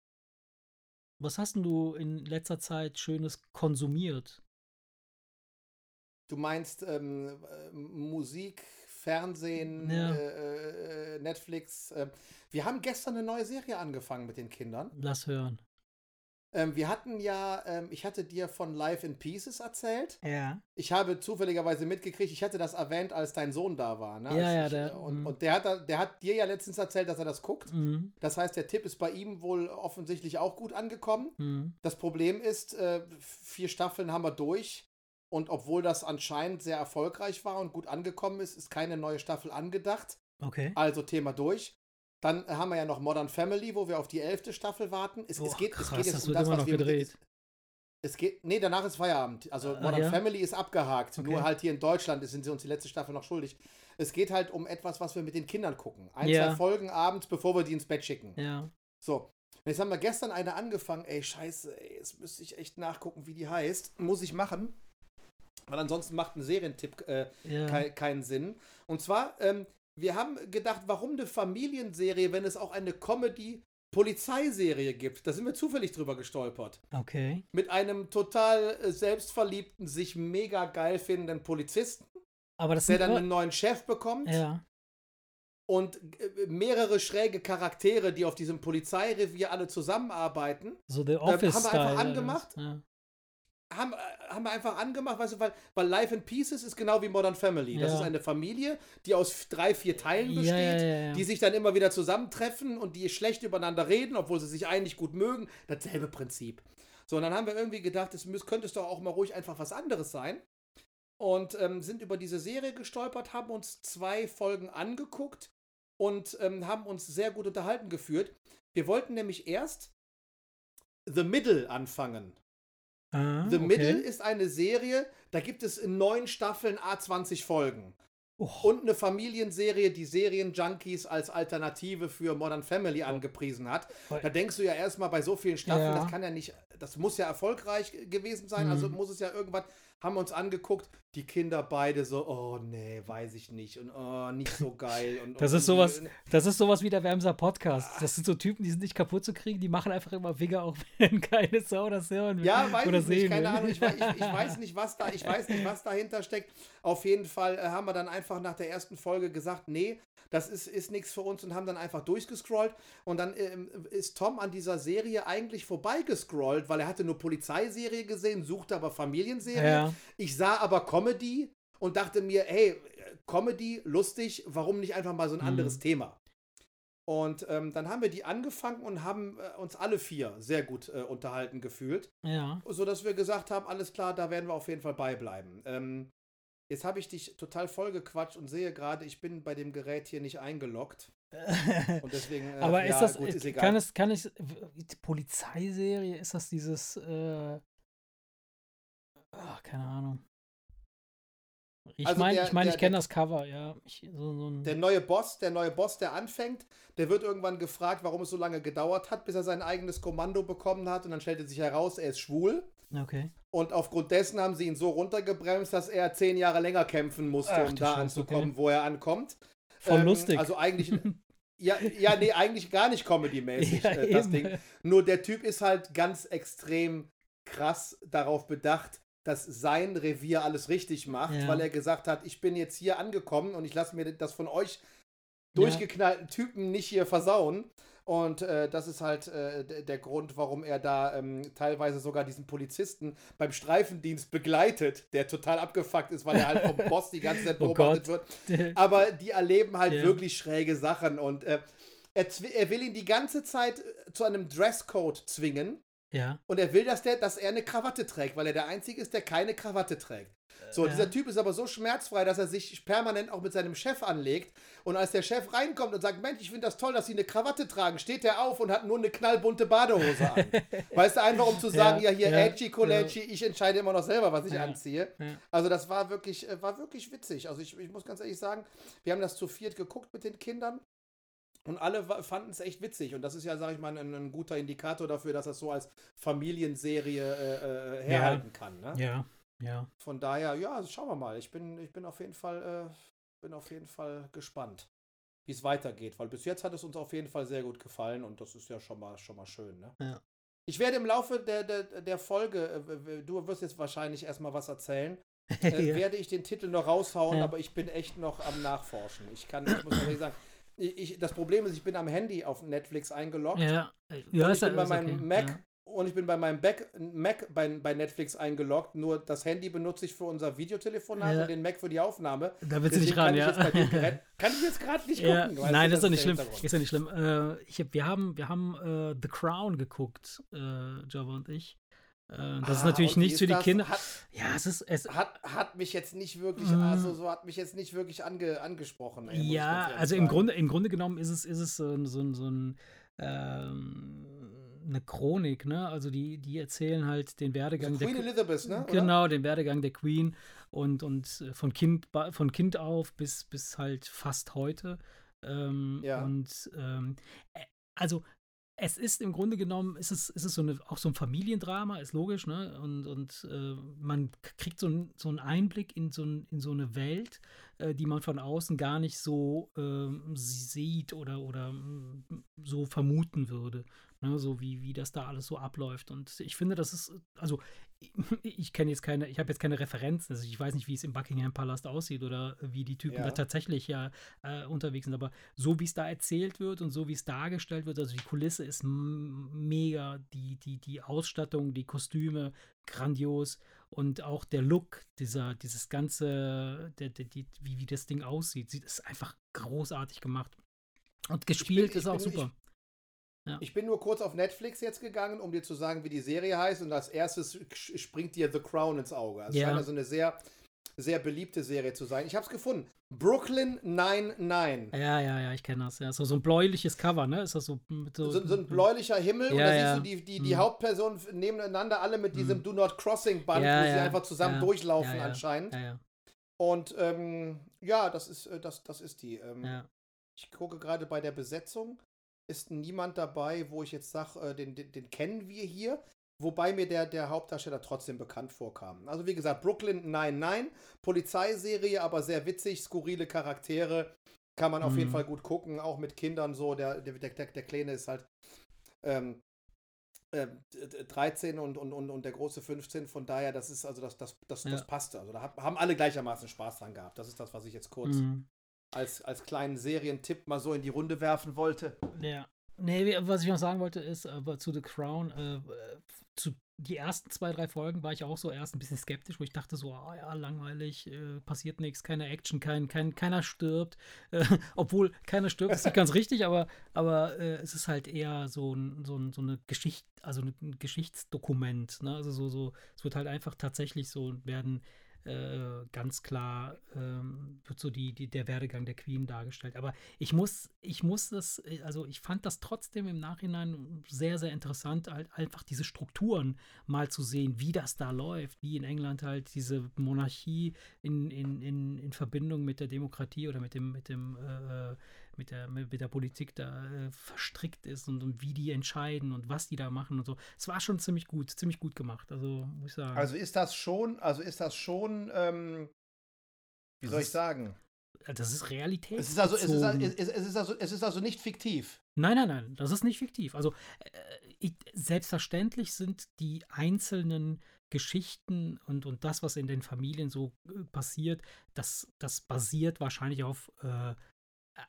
Was hast denn du in letzter Zeit Schönes konsumiert? du meinst ähm, äh, Musik, Fernsehen, Ja. äh, äh, Netflix. Äh. Wir haben gestern eine neue Serie angefangen mit den Kindern. Lass hören. Ähm, wir hatten ja, ähm, ich hatte dir von Life in Pieces erzählt. Ja. Ich habe zufälligerweise mitgekriegt, ich hatte das erwähnt, als dein Sohn da war. Ne? Ja, Als ja, ich, der- und, mhm. und der, hat, der hat dir ja letztens erzählt, dass er das guckt. Mhm. Das heißt, der Tipp ist bei ihm wohl offensichtlich auch gut angekommen. Mhm. Das Problem ist, äh, vier Staffeln haben wir durch. Und obwohl das anscheinend sehr erfolgreich war und gut angekommen ist, ist keine neue Staffel angedacht. Okay. Also Thema durch. Dann haben wir ja noch Modern Family, wo wir auf die elfte Staffel warten. Es, es, Boah, geht, es krass, geht jetzt das um das, was noch wir gedreht. Es geht, nee, danach ist Feierabend. Also Ah, Modern ja? Family ist abgehakt. Okay. Nur halt hier in Deutschland sind sie uns die letzte Staffel noch schuldig. Es geht halt um etwas, was wir mit den Kindern gucken. Ein, Ja. zwei Folgen abends, bevor wir die ins Bett schicken. Ja. So. Jetzt haben wir gestern eine angefangen. Ey, scheiße, ey, jetzt müsste ich echt nachgucken, wie die heißt. Muss ich machen. Weil ansonsten macht ein Serientipp äh, Ja. kei keinen Sinn. Und zwar, ähm, wir haben gedacht, warum eine Familienserie, wenn es auch eine Comedy-Polizeiserie gibt? Da sind wir zufällig drüber gestolpert Okay. mit einem total äh, selbstverliebten, sich mega geil findenden Polizisten, der dann einen neuen Chef bekommt Ja. und äh, mehrere schräge Charaktere, die auf diesem Polizeirevier alle zusammenarbeiten, So The haben wir Office einfach angemacht? Ja. Haben, äh, haben wir einfach angemacht, weißt du, weil, weil Life in Pieces ist genau wie Modern Family. Das Ja. ist eine Familie, die aus drei, vier Teilen besteht, ja, ja, die sich dann immer wieder zusammentreffen und die schlecht übereinander reden, obwohl sie sich eigentlich gut mögen. Dasselbe Prinzip. So, und dann haben wir irgendwie gedacht, es könnte es doch auch mal ruhig einfach was anderes sein. Und ähm, sind über diese Serie gestolpert, haben uns zwei Folgen angeguckt und ähm, haben uns sehr gut unterhalten geführt. Wir wollten nämlich erst The Middle anfangen. Ah, The okay. Middle ist eine Serie, da gibt es in neun Staffeln A20 Folgen. Oh, Und eine Familienserie, die Serienjunkies als Alternative für Modern Family angepriesen hat. Da denkst du ja erstmal bei so vielen Staffeln, Ja. das kann ja nicht, das muss ja erfolgreich gewesen sein, also Mhm. muss es ja irgendwann, haben wir uns angeguckt, die Kinder beide so, oh nee, weiß ich nicht und oh, nicht so geil. Und, Das und, ist sowas, und- das ist sowas wie der Wärmser Podcast. Das sind so Typen, die sind nicht kaputt zu kriegen, die machen einfach immer Wigger, auch wenn keine Sau das hören will. Ja, weiß oder ich nicht, keine will. Ahnung. Ich, ich, ich weiß nicht, was da, ich weiß nicht, was dahinter steckt. Auf jeden Fall äh, haben wir dann einfach nach der ersten Folge gesagt, nee, das ist, ist nichts für uns und haben dann einfach durchgescrollt. Und dann ähm, ist Tom an dieser Serie eigentlich vorbeigescrollt, weil er hatte nur Polizeiserie gesehen, suchte aber Familienserie. Ja. Ich sah aber Comedy und dachte mir, hey, Comedy, lustig, warum nicht einfach mal so ein Mhm. anderes Thema? Und ähm, dann haben wir die angefangen und haben äh, uns alle vier sehr gut äh, unterhalten gefühlt Ja. so dass wir gesagt haben, alles klar, da werden wir auf jeden Fall beibleiben. Ähm, jetzt habe ich dich total vollgequatscht und sehe gerade, ich bin bei dem Gerät hier nicht eingeloggt. Und deswegen, äh, Aber ja, ist das, gut, ist egal. kann es, kann ich, Polizeiserie, ist das dieses, äh, ach, keine Ahnung. Ich Also meine, ich, mein, der- ich kenne das Cover, ja. Ich, so, so der neue Boss, der neue Boss, der anfängt, der wird irgendwann gefragt, warum es so lange gedauert hat, bis er sein eigenes Kommando bekommen hat. Und dann stellte sich heraus, er ist schwul. okay. Und aufgrund dessen haben sie ihn so runtergebremst, dass er zehn Jahre länger kämpfen musste, Ach um da Scheiße, anzukommen, okay. wo er ankommt. Voll Ähm, lustig. Also eigentlich, ja, ja, nee, eigentlich gar nicht comedy-mäßig, Ja, äh, das eben. Ding. Nur der Typ ist halt ganz extrem krass darauf bedacht, dass sein Revier alles richtig macht, Ja. weil er gesagt hat, ich bin jetzt hier angekommen und ich lasse mir das von euch durchgeknallten Typen nicht hier versauen. Und äh, das ist halt äh, der Grund, warum er da ähm, teilweise sogar diesen Polizisten beim Streifendienst begleitet, der total abgefuckt ist, weil er halt vom Boss die ganze Zeit Oh beobachtet Gott. wird. Aber die erleben halt Ja. wirklich schräge Sachen und äh, er, er will ihn die ganze Zeit äh, zu einem Dresscode zwingen. Ja. Und er will, dass, der, dass er eine Krawatte trägt, weil er der Einzige ist, der keine Krawatte trägt. So, Ja. dieser Typ ist aber so schmerzfrei, dass er sich permanent auch mit seinem Chef anlegt. Und als der Chef reinkommt und sagt, Mensch, ich finde das toll, dass Sie eine Krawatte tragen, steht er auf und hat nur eine knallbunte Badehose an. weißt du, einfach um zu sagen, ja, Ja, hier, ja, edgy, Colecci, ich entscheide immer noch selber, was ich Ja, anziehe. ja. Also das war wirklich, äh, war wirklich witzig. Also ich, ich muss ganz ehrlich sagen, wir haben das zu viert geguckt mit den Kindern. Und alle fanden es echt witzig. Und das ist ja, sag ich mal, ein, ein guter Indikator dafür, dass das so als Familienserie äh, äh, herhalten kann. Ne? Ja, ja. Von daher, ja, also schauen wir mal. Ich bin, ich bin auf jeden Fall, äh, bin auf jeden Fall gespannt, wie es weitergeht. Weil bis jetzt hat es uns auf jeden Fall sehr gut gefallen und das ist ja schon mal, schon mal schön. Ne? Ja. Ich werde im Laufe der, der, der Folge, äh, du wirst jetzt wahrscheinlich erstmal was erzählen, äh, ja. werde ich den Titel noch raushauen, Ja. aber ich bin echt noch am Nachforschen. Ich kann, ich muss ehrlich sagen, ich, das Problem ist, ich bin am Handy auf Netflix eingeloggt. Ja, ja ich bin bei meinem okay. Mac Ja. und ich bin bei meinem Back, Mac bei, bei Netflix eingeloggt. Nur das Handy benutze ich für unser Videotelefonat Ja. und den Mac für die Aufnahme. Da willst du nicht ran, kann ja. ich jetzt kann ich jetzt gerade nicht gucken. weißt nein, das ist doch nicht schlimm. Hintergrund. Ist ja nicht schlimm. Äh, ich hab, wir haben, wir haben äh, The Crown geguckt, äh, Java und ich. Äh, das ist Ah, natürlich und wie nichts für ist die das? Kinder. Hat, Ja, es ist, es, hat, hat mich jetzt nicht wirklich, Mm. also so hat mich jetzt nicht wirklich ange, angesprochen. ey, ja, also im sagen. Grunde, im Grunde genommen ist es, ist es so, ein- so, ein- so ein, ähm, eine Chronik, ne? Also die, die erzählen halt den Werdegang Also Queen der Elizabeth, ne? oder? Genau, den Werdegang der Queen und, und äh, von, kind, von Kind auf bis, bis halt fast heute. Ähm, Ja. Und ähm, äh, also es ist im Grunde genommen, ist es, ist es so eine, auch so ein Familiendrama, ist logisch, ne? Und, und äh, man kriegt so, ein, so einen Einblick in so, ein, in so eine Welt, äh, die man von außen gar nicht so ähm, sieht oder, oder mm, so vermuten würde. Ne? So wie, wie das da alles so abläuft. Und ich finde, das ist, also ich kenne jetzt keine, ich habe jetzt keine Referenzen, also ich weiß nicht, wie es im Buckingham Palast aussieht oder wie die Typen Ja. da tatsächlich ja äh, unterwegs sind, aber so wie es da erzählt wird und so wie es dargestellt wird, also die Kulisse ist mega, die, die, die Ausstattung, die Kostüme, grandios und auch der Look, dieser, dieses ganze, der, der, die, wie, wie das Ding aussieht, sieht, ist einfach großartig gemacht. Und gespielt ich ist auch bin- super. Ich bin nur kurz auf Netflix jetzt gegangen, um dir zu sagen, wie die Serie heißt. Und als erstes springt dir The Crown ins Auge. Es Ja. scheint also eine sehr sehr beliebte Serie zu sein. Ich habe es gefunden. Brooklyn 99. Ja, ja, ja, ich kenne das. Ja. So, so ein bläuliches Cover, ne? Ist das so so, so, so ein bläulicher Himmel ja, und da ja. siehst du die, die, die hm. Hauptpersonen nebeneinander alle mit diesem hm. Do Not Crossing Band, ja, wo sie einfach zusammen durchlaufen anscheinend. Und ähm, ja, das ist, äh, das, das ist die. Ähm, ich gucke gerade bei der Besetzung. Ist niemand dabei, wo ich jetzt sage, äh, den, den, den kennen wir hier. Wobei mir der, der Hauptdarsteller trotzdem bekannt vorkam. Also wie gesagt, Brooklyn 99, Polizeiserie, aber sehr witzig, skurrile Charaktere. Kann man auf jeden mhm. Fall gut gucken, auch mit Kindern so. Der, der, der, der Kleine ist halt ähm, äh, 13 und, und, und, und der große 15. Von daher, das ist also das, das, das, ja. das passte. Also da haben alle gleichermaßen Spaß dran gehabt. Das ist das, was ich jetzt kurz mhm. Als, als kleinen Serientipp mal so in die Runde werfen wollte. Ja. Nee, was ich noch sagen wollte, ist aber zu The Crown, äh, zu die ersten zwei, drei Folgen war ich auch so erst ein bisschen skeptisch, wo ich dachte so, ah ja, langweilig, äh, passiert nichts, keine Action, kein, kein, keiner stirbt. Äh, obwohl keiner stirbt, ist nicht ganz richtig, aber, aber äh, es ist halt eher so, ein, so, ein, so eine Geschichte, also ein Geschichtsdokument. Ne? Also so, so, es wird halt einfach tatsächlich so werden äh, ganz klar ähm, wird so die, die, der Werdegang der Queen dargestellt. Aber ich muss, ich muss das, äh, also ich fand das trotzdem im Nachhinein sehr, sehr interessant, halt einfach diese Strukturen mal zu sehen, wie das da läuft, wie in England halt diese Monarchie in, in, in, in Verbindung mit der Demokratie oder mit dem, mit dem äh, mit der, mit der Politik da äh, verstrickt ist und, und wie die entscheiden und was die da machen und so. Es war schon ziemlich gut, ziemlich gut gemacht, also muss ich sagen. Also ist das schon, also ist das schon, ähm, wie das soll ich sagen? Das ist Realität. Es ist, also, es, ist, es, ist also, es ist also nicht fiktiv. Nein, nein, nein, das ist nicht fiktiv. Also äh, ich, selbstverständlich sind die einzelnen Geschichten und, und das, was in den Familien so äh, passiert, das, das basiert wahrscheinlich auf äh,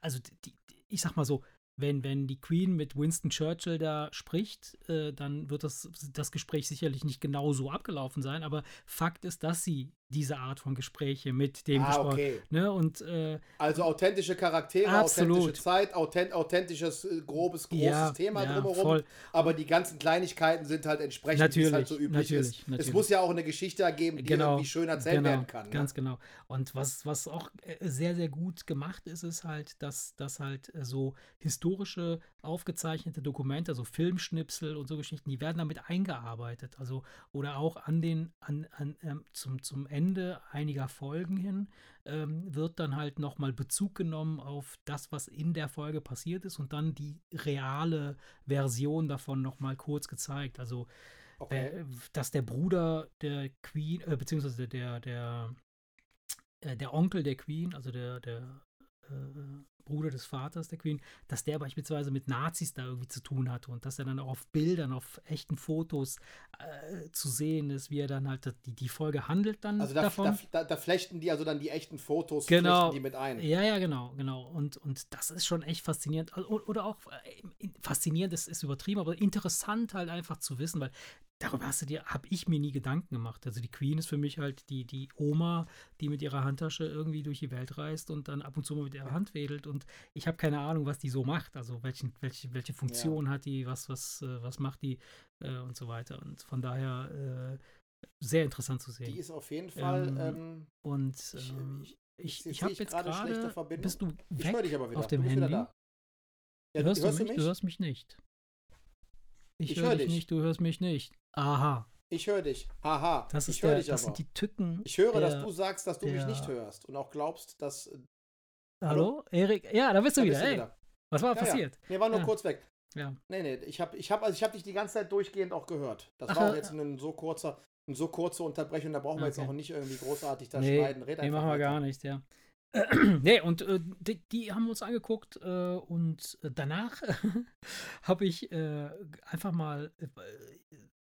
also die, ich sag mal so, wenn, wenn die Queen mit Winston Churchill da spricht, äh, dann wird das, das Gespräch sicherlich nicht genau so abgelaufen sein, aber Fakt ist, dass sie diese Art von Gespräche mit dem ah, gesprochen. Okay. Ne? Und, äh, also authentische Charaktere, absolut. authentische Zeit, authent authentisches, äh, grobes, großes ja, Thema ja, drumherum. Voll. Aber die ganzen Kleinigkeiten sind halt entsprechend, natürlich, wie es halt so üblich natürlich, ist. Natürlich. Es muss ja auch eine Geschichte ergeben, die genau, irgendwie schön erzählt genau, werden kann. Ne? Ganz genau. Und was, was auch äh, sehr, sehr gut gemacht ist, ist halt, dass, dass halt äh, so historische aufgezeichnete Dokumente, also Filmschnipsel und so Geschichten, die werden damit eingearbeitet. Also, oder auch an den, an, an, ähm, zum, zum Ende einiger Folgen hin ähm, wird dann halt nochmal Bezug genommen auf das, was in der Folge passiert ist und dann die reale Version davon nochmal kurz gezeigt. Also, okay. äh, dass der Bruder der Queen, äh, beziehungsweise der, der, äh, der Onkel der Queen, also der, der äh, Bruder des Vaters der Queen, dass der beispielsweise mit Nazis da irgendwie zu tun hatte und dass er dann auch auf Bildern, auf echten Fotos äh, zu sehen ist, wie er dann halt die, die Folge handelt dann also da, davon. Da, da, flechten die also dann die echten Fotos, genau. die mit ein. Ja, ja, genau, genau. Und, und das ist schon echt faszinierend. Oder auch äh, faszinierend ist, ist übertrieben, aber interessant halt einfach zu wissen, weil darüber hast du dir, habe ich mir nie Gedanken gemacht. Also die Queen ist für mich halt die, die Oma, die mit ihrer Handtasche irgendwie durch die Welt reist und dann ab und zu mal mit ihrer Hand wedelt und ich habe keine Ahnung, was die so macht. Also welchen, welche, welche Funktion ja. hat die, was, was, äh, was macht die äh, und so weiter. Und von daher äh, sehr interessant zu sehen. Die ist auf jeden Fall. Ähm, ähm, und ähm, ich, ich, ich, ich habe jetzt gerade. Bist du weg ich höre dich aber wieder. auf dem Handy? Ja, hörst, hörst, du mich? Du hörst mich nicht. Ich, ich höre hör dich nicht, du hörst mich nicht. Aha. Ich höre dich. Aha. Das, ist ich der, dich das sind die Tücken. Ich höre, der, dass du sagst, dass du der, mich nicht hörst und auch glaubst, dass. Äh, hallo? Erik? Ja, da bist du, da wieder. Bist du wieder. Was war ja, passiert? Ja. Nee, war nur ja. kurz weg. Ja. Nee, nee, ich habe ich hab, also ich hab dich die ganze Zeit durchgehend auch gehört. Das Ach, war auch jetzt ein so kurzer, eine so kurze Unterbrechung, da brauchen wir okay. jetzt auch nicht irgendwie großartig da nee, schneiden. Red nee, machen wir gar nicht, ja. nee, und äh, die, die, haben wir uns angeguckt äh, und danach habe ich äh, einfach mal äh,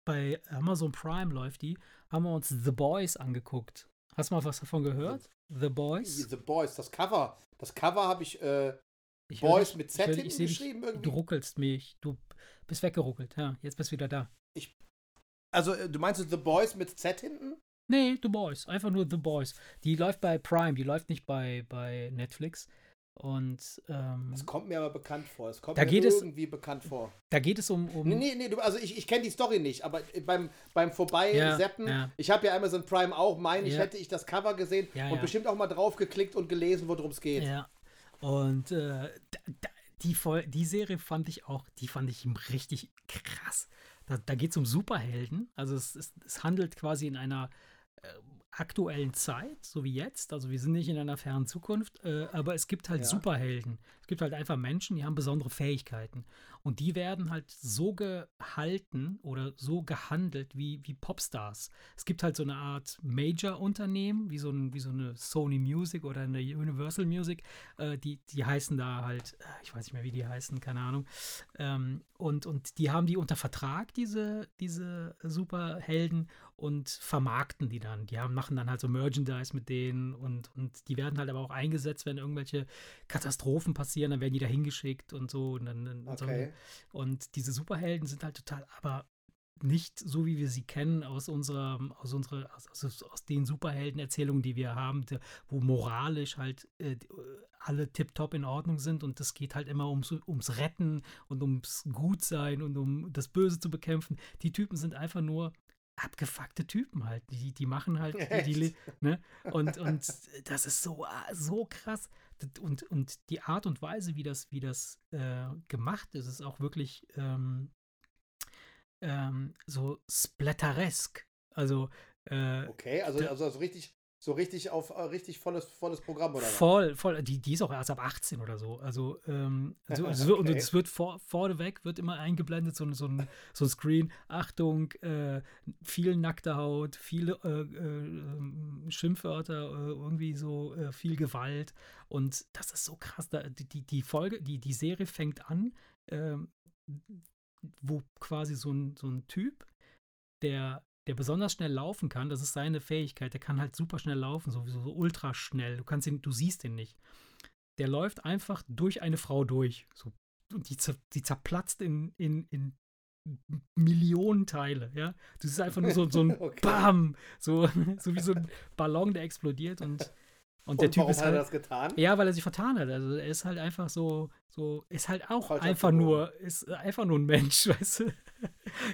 bei Amazon Prime läuft die, haben wir uns The Boys angeguckt. Hast du mal was davon gehört? The Boys? The Boys, das Cover. Das Cover habe ich, äh, ich Boys dich, mit Z ich, ich geschrieben irgendwie. Du ruckelst mich. Du bist weggeruckelt. Ja, jetzt bist du wieder da. Ich, also, äh, du meinst The Boys mit Z hinten? Nee, The Boys. Einfach nur The Boys. Die läuft bei Prime. Die läuft nicht bei, bei Netflix. Und ähm, Das kommt mir aber bekannt vor. Es kommt Da mir geht es- irgendwie bekannt vor. da geht es um. um Nee, nee, nee, also ich, ich kenne die Story nicht, aber beim, beim Vorbeiseppen, Ja, ja. ich habe ja Amazon Prime auch, meine ich, Ja. hätte ich das Cover gesehen und bestimmt auch mal drauf geklickt und gelesen, worum es geht. Ja. Und äh, die, die Serie fand ich auch, die fand ich richtig krass. Da, da geht es um Superhelden. Also es, es, es handelt quasi in einer äh, aktuellen Zeit, so wie jetzt. Also wir sind nicht in einer fernen Zukunft, äh, aber es gibt halt Ja. Superhelden. Es gibt halt einfach Menschen, die haben besondere Fähigkeiten. Und die werden halt so gehalten oder so gehandelt wie, wie Popstars. Es gibt halt so eine Art Major-Unternehmen, wie, so ein, wie so eine Sony Music oder eine Universal Music. Äh, die, die heißen da halt, äh, ich weiß nicht mehr, wie die heißen, keine Ahnung. Ähm, und, und die haben die unter Vertrag, diese, diese Superhelden, und vermarkten die dann. Die haben, machen dann halt so Merchandise mit denen und, und die werden halt aber auch eingesetzt, wenn irgendwelche Katastrophen passieren, dann werden die da hingeschickt und so. Und, dann, und, so. Okay. und diese Superhelden sind halt total, aber nicht so, wie wir sie kennen aus unserer, aus unserer, aus, aus, den Superheldenerzählungen, die wir haben, die, wo moralisch halt äh, äh, alle tiptop in Ordnung sind und es geht halt immer ums, ums Retten und ums Gutsein und um das Böse zu bekämpfen. Die Typen sind einfach nur abgefuckte Typen halt. Die, die machen halt, die, die, ne? Und, und das ist so, ah, so krass. Und, und die Art und Weise, wie das, wie das äh, gemacht ist, ist auch wirklich ähm, ähm, so splatteresk. Also äh, Okay, also, also, also richtig, so richtig auf äh, richtig volles, volles Programm oder voll, voll, die, die ist auch erst ab 18 oder so. Also, ähm, so, es wird, und Okay. es wird vor, vorneweg, wird immer eingeblendet, so, ein- so, ein, so ein Screen, Achtung, äh, viel nackte Haut, viele äh, äh, Schimpfwörter, äh, irgendwie so äh, viel Gewalt. Und das ist so krass. Da, die, die, die Folge, die, die Serie fängt an, ähm, wo quasi so ein, so ein Typ, der, der besonders schnell laufen kann, das ist seine Fähigkeit, der kann halt super schnell laufen, sowieso so ultra schnell. Du kannst ihn, du siehst ihn nicht. Der läuft einfach durch eine Frau durch. So, und die, die zerplatzt in, in, in Millionen Teile, ja. Das ist einfach nur so, so ein Okay. Bam! So, so wie so ein Ballon, der explodiert und, und der Und Typ warum ist hat er halt. das getan? Ja, weil er sich vertan hat. Also er ist halt einfach so, so, ist halt auch Falsch einfach nur, ist einfach nur ein Mensch, weißt du?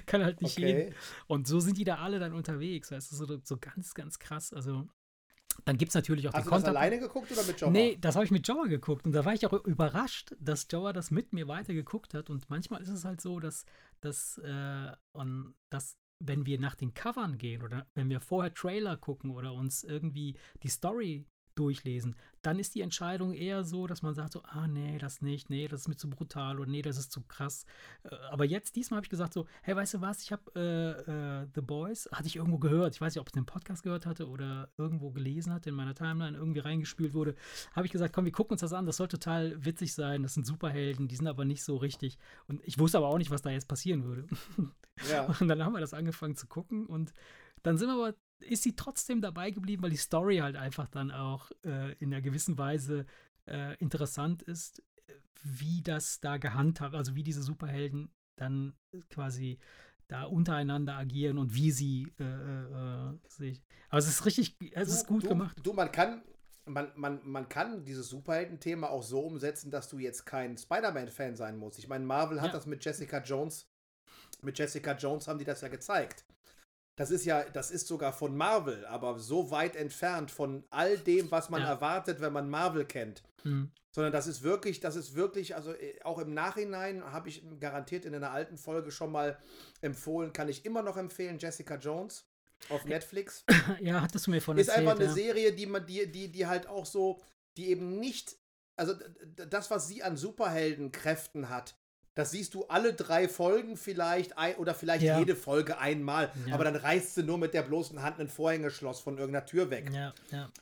Kann halt nicht jeden. Okay. Und so sind die da alle dann unterwegs, weißt du, so, so ganz, ganz krass. Also, dann gibt es natürlich auch Hast du den das Konter. alleine geguckt oder mit Jobber? Nee, das habe ich mit Joa geguckt und da war ich auch überrascht, dass Joa das mit mir weitergeguckt hat. Und manchmal ist es halt so, dass, dass, äh, und dass wenn wir nach den Covern gehen oder wenn wir vorher Trailer gucken oder uns irgendwie die Story durchlesen, dann ist die Entscheidung eher so, dass man sagt so, ah nee, das nicht, nee, das ist mir zu brutal oder nee, das ist zu krass. Äh, Aber jetzt, diesmal habe ich gesagt so, hey, weißt du was, ich habe äh, äh, The Boys, hatte ich irgendwo gehört, ich weiß nicht, ob ich es im Podcast gehört hatte oder irgendwo gelesen hatte, in meiner Timeline irgendwie reingespült wurde, habe ich gesagt, komm, wir gucken uns das an, das soll total witzig sein, das sind Superhelden, die sind aber nicht so richtig. Und ich wusste aber auch nicht, was da jetzt passieren würde. Ja. Und dann haben wir das angefangen zu gucken und dann sind wir aber, ist sie trotzdem dabei geblieben, weil die Story halt einfach dann auch äh, in einer gewissen Weise äh, interessant ist, wie das da gehandhabt, also wie diese Superhelden dann quasi da untereinander agieren und wie sie äh, äh, sich. Also es ist richtig, es ist gut du, gemacht. Du, man kann, man, man, man kann dieses Superhelden-Thema auch so umsetzen, dass du jetzt kein Spider-Man-Fan sein musst. Ich meine, Marvel hat Ja. das mit Jessica Jones, mit Jessica Jones haben die das ja gezeigt. Das ist ja, das ist sogar von Marvel, aber so weit entfernt von all dem, was man Ja. erwartet, wenn man Marvel kennt. Hm. Sondern das ist wirklich, das ist wirklich, also äh, auch im Nachhinein habe ich garantiert in einer alten Folge schon mal empfohlen, kann ich immer noch empfehlen, Jessica Jones auf Netflix. Ja, hattest du mir von ist erzählt. einfach eine ja. Serie, die man, die, die, die halt auch so, die eben nicht, also das, was sie an Superheldenkräften hat, das siehst du alle drei Folgen vielleicht ein, oder vielleicht Ja. jede Folge einmal, Ja. aber dann reißt sie nur mit der bloßen Hand ein Vorhängeschloss von irgendeiner Tür weg. Ja.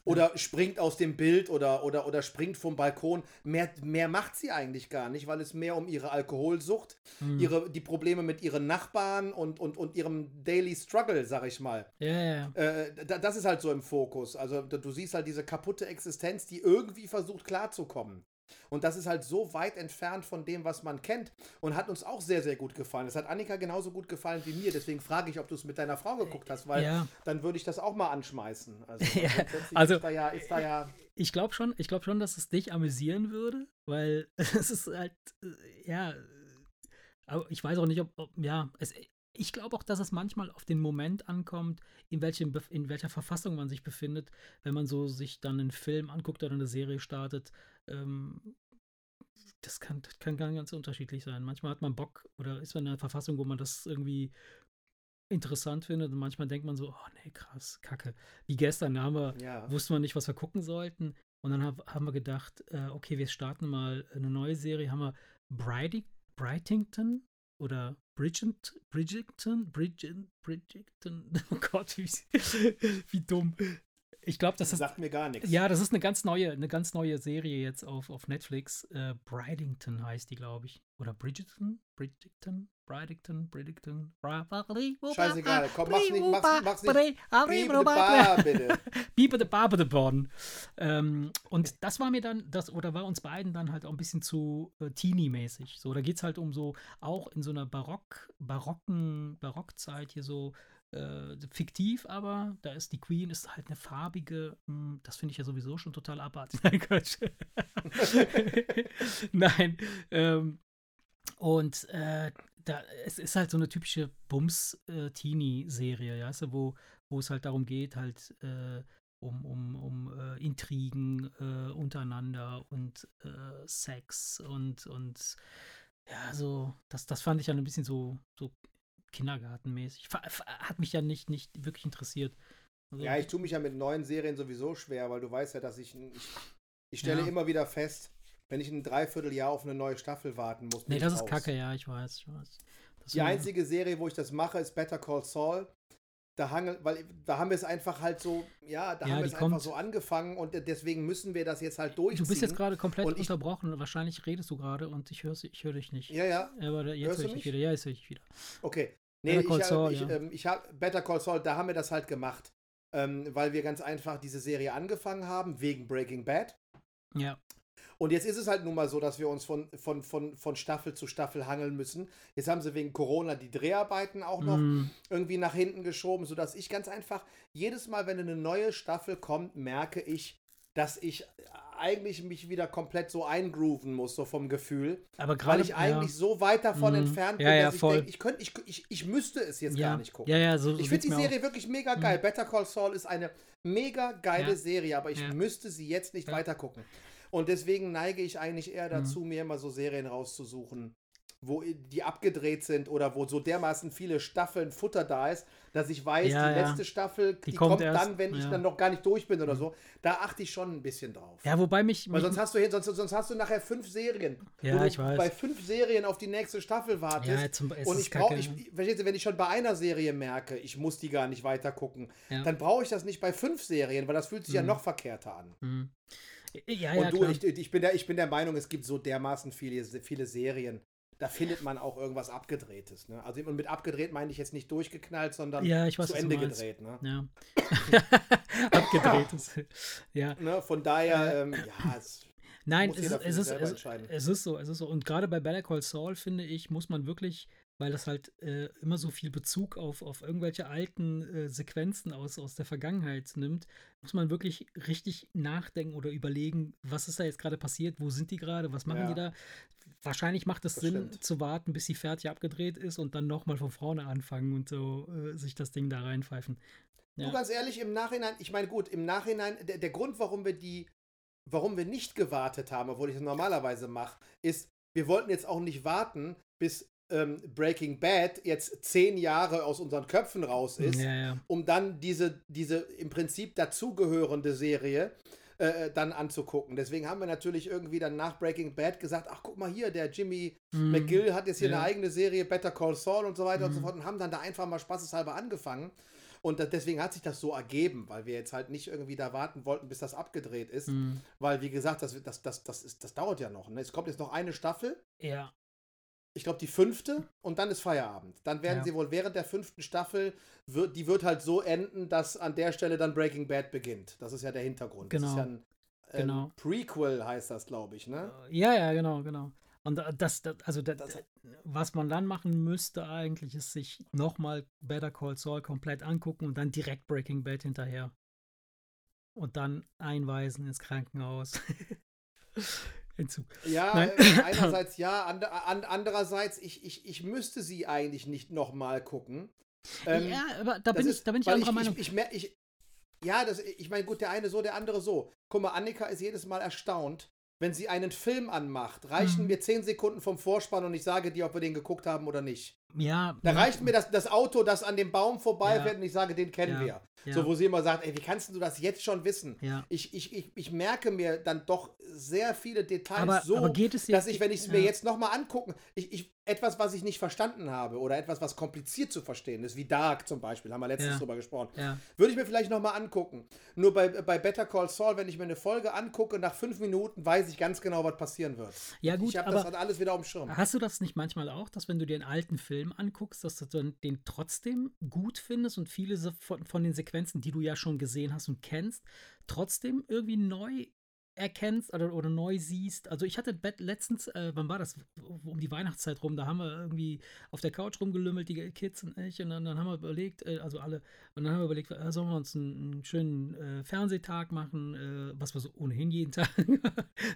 Oder springt aus dem Bild oder, oder, oder springt vom Balkon. Mehr, mehr macht sie eigentlich gar nicht, weil es mehr um ihre Alkoholsucht, Hm. ihre, die Probleme mit ihren Nachbarn und, und, und ihrem Daily Struggle, sag ich mal. Ja. Äh, da- das ist halt so im Fokus. Also du siehst halt diese kaputte Existenz, die irgendwie versucht klarzukommen. Und das ist halt so weit entfernt von dem, was man kennt und hat uns auch sehr, sehr gut gefallen. Es hat Annika genauso gut gefallen wie mir. Deswegen frage ich, ob du es mit deiner Frau geguckt hast, weil Ja. dann würde ich das auch mal anschmeißen. Also, Ja, grundsätzlich also- ist da ja, ist da ja ich glaube schon, ich glaube schon, dass es dich amüsieren würde, weil es ist halt, äh, ja, aber ich weiß auch nicht, ob, ob ja, es, ich glaube auch, dass es manchmal auf den Moment ankommt, in, welchem, in welcher Verfassung man sich befindet, wenn man so sich dann einen Film anguckt oder eine Serie startet. Ähm, das kann, das kann ganz unterschiedlich sein. Manchmal hat man Bock oder ist man in einer Verfassung, wo man das irgendwie interessant findet und manchmal denkt man so, oh nee, krass, kacke. Wie gestern, da haben wir, ja. wussten wir nicht, was wir gucken sollten und dann hab, haben wir gedacht, äh, okay, wir starten mal eine neue Serie, haben wir Brighting, Brightington oder Bridget, Bridgerton, Bridget, Bridgerton, oh Gott, wie, wie dumm. Ich glaube, das, das sagt mir gar nichts. Ja, das ist eine ganz neue, eine ganz neue Serie jetzt auf, auf Netflix. Äh, Bridington heißt die, glaube ich. Oder Bridgerton? Bridgerton? Bridington? Bridgerton? Scheißegal, komm, mach's nicht, mach's, mach's nicht. Biebe de Bar, bitte. Biebe de Bar, bitte, Born. Ähm, und das war mir dann, das, oder war uns beiden dann halt auch ein bisschen zu äh, teeny-mäßig. So, da geht's halt um so, auch in so einer Barock, barocken, Barockzeit hier so, äh, fiktiv, aber da ist die Queen, ist halt eine farbige, mh, hm, das finde ich ja sowieso schon total abartig. Nein, Quatsch. Ähm, und äh, da, es ist halt so eine typische Bums-Teenie-Serie, äh, ja, wo, wo es halt darum geht, halt äh, um, um, um äh, Intrigen äh, untereinander und äh, Sex und, und ja, so, das, das fand ich dann ein bisschen so, so kindergartenmäßig. Hat mich ja nicht, nicht wirklich interessiert. Also, ja, ich tue mich ja mit neuen Serien sowieso schwer, weil du weißt ja, dass ich. Ich, ich stelle ja. immer wieder fest, wenn ich ein Dreivierteljahr auf eine neue Staffel warten muss. Nee, das ist raus. kacke, ja, ich weiß, ich weiß. Das Die einzige Serie, wo ich das mache, ist Better Call Saul. Da, hangel, weil, da haben wir es einfach halt so, ja, da ja, haben wir es einfach so angefangen und deswegen müssen wir das jetzt halt durchziehen. Du bist jetzt gerade komplett ich, unterbrochen. Wahrscheinlich redest du gerade und ich höre ich hör dich nicht. Ja, ja. Aber jetzt höre ich dich wieder. Ja, jetzt höre ich dich wieder. Okay. Nee, Better Call ich, Saul, ich, ja. ähm, ich habe Better Call Saul, da haben wir das halt gemacht, ähm, weil wir ganz einfach diese Serie angefangen haben, wegen Breaking Bad. Ja. Und jetzt ist es halt nun mal so, dass wir uns von, von, von, von Staffel zu Staffel hangeln müssen. Jetzt haben sie wegen Corona die Dreharbeiten auch noch mm. irgendwie nach hinten geschoben, sodass ich ganz einfach jedes Mal, wenn eine neue Staffel kommt, merke ich, dass ich eigentlich mich wieder komplett so eingrooven muss, so vom Gefühl. Aber gerade, weil ich eigentlich ja. so weit davon mhm. entfernt bin, ja, ja, dass ich denke, ich, könnt, ich, ich, ich müsste es jetzt gar nicht gucken. Ja, ja, so, ich finde die Serie auch. wirklich mega mhm. geil. Mhm. Better Call Saul ist eine mega geile Serie, aber ich müsste sie jetzt nicht weiter gucken. Und deswegen neige ich eigentlich eher dazu, mhm. mir immer so Serien rauszusuchen, wo die abgedreht sind oder wo so dermaßen viele Staffeln Futter da ist, dass ich weiß, ja, die ja. letzte Staffel, die, die kommt, kommt erst, dann, wenn ja. ich dann noch gar nicht durch bin oder mhm. so. Da achte ich schon ein bisschen drauf. Ja, wobei mich. Weil sonst hast du sonst, sonst hast du nachher fünf Serien. Ja, ich weiß. Bei fünf Serien auf die nächste Staffel wartest. Ja, zum, und ich brauche, verstehst du, wenn ich schon bei einer Serie merke, ich muss die gar nicht weiter gucken, dann brauche ich das nicht bei fünf Serien, weil das fühlt sich mhm. ja noch verkehrter an. Mhm. Ja, und du, ich, ich, bin der, ich bin der Meinung, es gibt so dermaßen viele, viele Serien, da findet man auch irgendwas Abgedrehtes. Ne? Also mit abgedreht meine ich jetzt nicht durchgeknallt, sondern ja, weiß, zu Ende gedreht. Ne? Ja. Abgedrehtes. ja. Ne? Von daher, ähm, ja, es Nein, es, es, ist, es, es, ist so, es ist so. Und gerade bei Better Call Saul, finde ich, muss man wirklich weil das halt äh, immer so viel Bezug auf, auf irgendwelche alten äh, Sequenzen aus, aus der Vergangenheit nimmt, muss man wirklich richtig nachdenken oder überlegen, was ist da jetzt gerade passiert, wo sind die gerade, was machen ja. die da. Wahrscheinlich macht es Sinn stimmt. zu warten, bis sie fertig abgedreht ist und dann nochmal von vorne anfangen und so äh, sich das Ding da reinpfeifen. Ja. Du ganz ehrlich, im Nachhinein, ich meine, gut, im Nachhinein, der, der Grund, warum wir die, warum wir nicht gewartet haben, obwohl ich das normalerweise mache, ist, wir wollten jetzt auch nicht warten, bis ähm, Breaking Bad jetzt zehn Jahre aus unseren Köpfen raus ist, ja, ja. um dann diese, diese im Prinzip dazugehörende Serie äh, äh, dann anzugucken. Deswegen haben wir natürlich irgendwie dann nach Breaking Bad gesagt, ach guck mal hier, der Jimmy mm. McGill hat jetzt hier ja. eine eigene Serie, Better Call Saul und so weiter mm. und so mhm. fort und haben dann da einfach mal spaßeshalber angefangen. Und deswegen hat sich das so ergeben, weil wir jetzt halt nicht irgendwie da warten wollten, bis das abgedreht ist. Mm. Weil, wie gesagt, das, das, das, das, ist, das dauert ja noch. Ne? Es kommt jetzt noch eine Staffel. Ja ich glaube, die fünfte und dann ist Feierabend. Dann werden ja. sie wohl während der fünften Staffel, wird, die wird halt so enden, dass an der Stelle dann Breaking Bad beginnt. Das ist ja der Hintergrund. Genau. Das ist ja ein, ein genau. Prequel, heißt das, glaube ich, ne? Ja, ja, genau, genau. Und das, das also das, das, was man dann machen müsste eigentlich, ist sich nochmal Better Call Saul komplett angucken und dann direkt Breaking Bad hinterher. und dann einweisen ins Krankenhaus. Entzug. Ja, Nein. Äh, einerseits ja, and, and, andererseits, ich, ich, ich müsste sie eigentlich nicht nochmal gucken. Ähm, ja, aber da bin, ist, ich, da bin ich anderer ich, Meinung. Ich, ich, ich, ja, das, ich meine, gut, der eine so, der andere so. Guck mal, Annika ist jedes Mal erstaunt, wenn sie einen Film anmacht. Reichen mhm. mir zehn Sekunden vom Vorspann und ich sage dir, ob wir den geguckt haben oder nicht. Ja. Da reicht mir das, das Auto, das an dem Baum vorbeifährt ja. und ich sage, den kennen ja. wir. So, wo sie immer sagt, ey, wie kannst du das jetzt schon wissen? Ich, ich, ich, ich merke mir dann doch sehr viele Details aber, so, aber geht es jetzt, dass ich, wenn ich es mir jetzt nochmal angucken, ich, ich, etwas, was ich nicht verstanden habe oder etwas, was kompliziert zu verstehen ist, wie Dark zum Beispiel, haben wir letztens drüber gesprochen, würde ich mir vielleicht nochmal angucken. Nur bei, bei Better Call Saul, wenn ich mir eine Folge angucke, nach fünf Minuten weiß ich ganz genau, was passieren wird. Ja, gut, ich habe das dann alles wieder auf dem Schirm. Hast du das nicht manchmal auch, dass wenn du dir einen alten Film anguckst, dass du den trotzdem gut findest und viele von, von den Sequenzen, die du ja schon gesehen hast und kennst, trotzdem irgendwie neu erkennst oder, oder neu siehst. Also ich hatte letztens, äh, wann war das? Um die Weihnachtszeit rum, da haben wir irgendwie auf der Couch rumgelümmelt, die Kids und ich, und dann, dann haben wir überlegt, äh, also alle, und dann haben wir überlegt, äh, sollen wir uns einen, einen schönen äh, Fernsehtag machen, äh, was wir so ohnehin jeden Tag.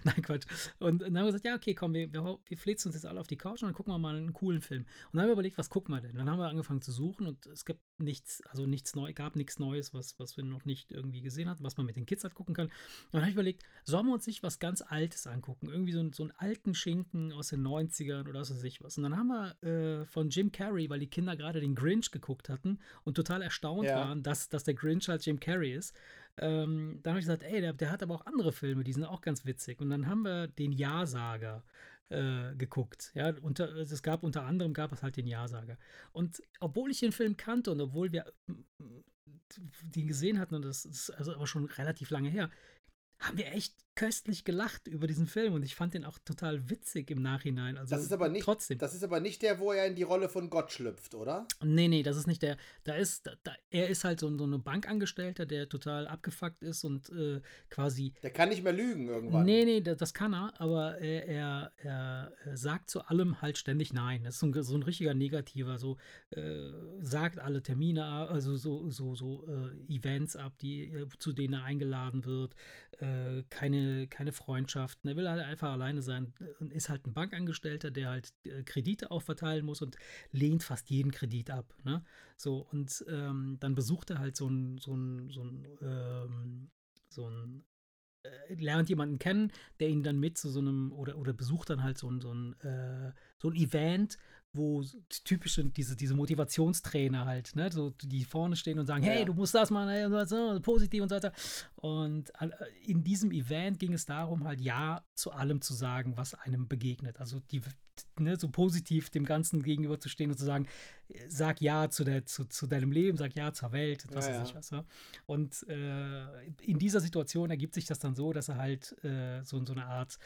Nein, Quatsch. Und, dann haben wir gesagt, ja, okay, komm, wir, wir, wir flitzen uns jetzt alle auf die Couch und dann gucken wir mal einen coolen Film. Und dann haben wir überlegt, was gucken wir denn? Dann haben wir angefangen zu suchen und es gibt nichts, also nichts neu, gab nichts Neues, was, was wir noch nicht irgendwie gesehen hatten, was man mit den Kids halt gucken kann. Und dann habe ich überlegt, sollen wir uns nicht was ganz Altes angucken? Irgendwie so, so einen alten Schinken aus den 90ern oder was weiß ich was. Und dann haben wir äh, von Jim Carrey, weil die Kinder gerade den Grinch geguckt hatten und total erstaunt ja. waren, dass, dass der Grinch halt Jim Carrey ist. Ähm, dann habe ich gesagt, ey, der, der, hat aber auch andere Filme, die sind auch ganz witzig. Und dann haben wir den Ja-Sager äh, geguckt. Ja, unter, es gab unter anderem gab es halt den Ja-Sager. Und obwohl ich den Film kannte und obwohl wir den gesehen hatten, und das ist also aber schon relativ lange her, haben wir echt köstlich gelacht über diesen Film und ich fand den auch total witzig im Nachhinein. Also das ist aber nicht, trotzdem. Das ist aber nicht der, wo er in die Rolle von Gott schlüpft, oder? Nee, nee, das ist nicht der. Da ist, da, er ist halt so, so ein Bankangestellter, der total abgefuckt ist und äh, quasi. Der kann nicht mehr lügen irgendwann. Nee, nee, das, das kann er, aber er, er, er, sagt zu allem halt ständig Nein. Das ist so ein, so ein richtiger Negativer, so äh, sagt alle Termine, also so, so, so äh, Events ab, die, äh, zu denen er eingeladen wird, äh, keine keine, Freundschaften. Er will halt einfach alleine sein und ist halt ein Bankangestellter, der halt äh, Kredite auch verteilen muss und lehnt fast jeden Kredit ab. Ne? So, und ähm, dann besucht er halt so ein, so ein, so ein, ähm, so ein äh, lernt jemanden kennen, der ihn dann mit zu so einem oder, oder besucht dann halt so ein, so ein, äh, so ein Event, wo typische, diese, diese Motivationstrainer halt, ne, so, die vorne stehen und sagen, ja. hey, du musst das machen, hey, so, positiv und so weiter. Und äh, in diesem Event ging es darum, halt Ja zu allem zu sagen, was einem begegnet. Also die, ne, so positiv dem Ganzen gegenüber zu stehen und zu sagen, sag Ja zu, der, zu, zu deinem Leben, sag Ja zur Welt, was ja, weiß ich was. Ja. Und äh, in dieser Situation ergibt sich das dann so, dass er halt äh, so, so eine Art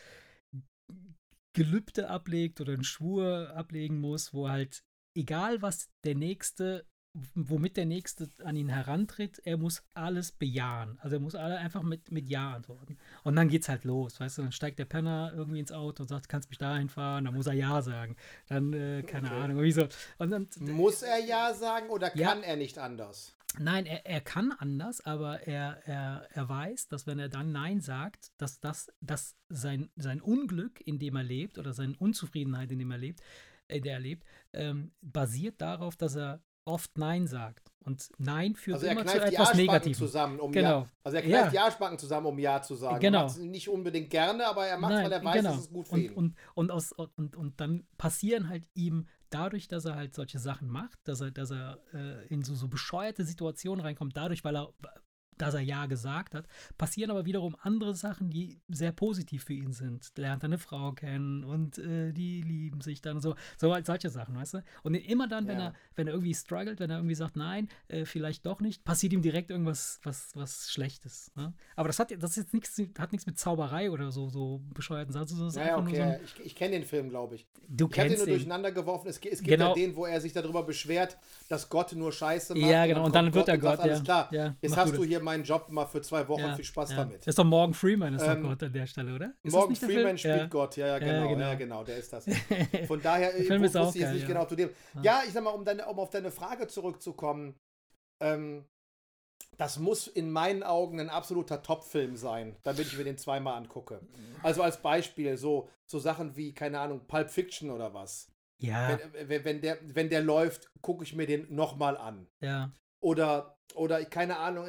Gelübde ablegt oder einen Schwur ablegen muss, wo halt, egal was der Nächste, womit der Nächste an ihn herantritt, er muss alles bejahen. Also er muss alle einfach mit, mit Ja antworten. Und dann geht's halt los, weißt du, dann steigt der Penner irgendwie ins Auto und sagt, kannst mich dahin fahren, dann muss er Ja sagen. Dann, äh, keine okay. Ahnung, wie so. Und dann, muss er Ja sagen oder kann ja, er nicht anders? Nein, er, er kann anders, aber er, er, er weiß, dass wenn er dann Nein sagt, dass das dass sein, sein Unglück, in dem er lebt, oder seine Unzufriedenheit, in dem er lebt, in der er lebt, ähm, basiert darauf, dass er oft Nein sagt. Und Nein führt also immer zu etwas Negativem. Zusammen, um genau. ja, also er kneift ja. die Arschbacken zusammen, um Ja zu sagen. Genau. Er nicht unbedingt gerne, aber er macht es, weil er weiß, genau. dass es gut für und, ihn. Und, und, aus, und, und dann passieren halt ihm dadurch, dass er halt solche Sachen macht, dass er, dass er äh, in so, so bescheuerte Situationen reinkommt, dadurch, weil er dass er Ja gesagt hat, passieren aber wiederum andere Sachen, die sehr positiv für ihn sind. Lernt eine Frau kennen und äh, die lieben sich dann so, so halt solche Sachen, weißt du? Und immer dann, wenn ja. er, wenn er irgendwie struggelt, wenn er irgendwie sagt, nein, äh, vielleicht doch nicht, passiert ihm direkt irgendwas, was, was Schlechtes. Ne? Aber das hat, das ist jetzt nichts, hat nichts mit Zauberei oder so, so bescheuerten Sachen. So, ja, okay. So ein, ich, ich kenne den Film, glaube ich. Du ich kennst ihn nur durcheinander geworfen. Es, es gibt genau. ja den, wo er sich darüber beschwert, dass Gott nur Scheiße macht. Ja, genau. Und dann, und dann wird er Gott, Gott ja. Alles klar. Ja, Jetzt hast du hier meinen Job mal für zwei Wochen. Ja, Viel Spaß ja. damit. Das ist doch Morgan Freeman, ist ähm, doch Gott an der Stelle, oder? Ist Morgan Freeman spielt ja. Gott, ja, ja, genau, genau. Ja, genau, der ist das. Von daher der Film ist auch ich jetzt nicht genau zu dem. Ja, ich sag mal, um, deine, um auf deine Frage zurückzukommen, ähm, das muss in meinen Augen ein absoluter Top-Film sein, damit ich mir den zweimal angucke. Also als Beispiel, so, so Sachen wie, keine Ahnung, Pulp Fiction oder was. Ja. Wenn, wenn, wenn, der, wenn der läuft, gucke ich mir den nochmal an. Ja. Oder, oder keine Ahnung,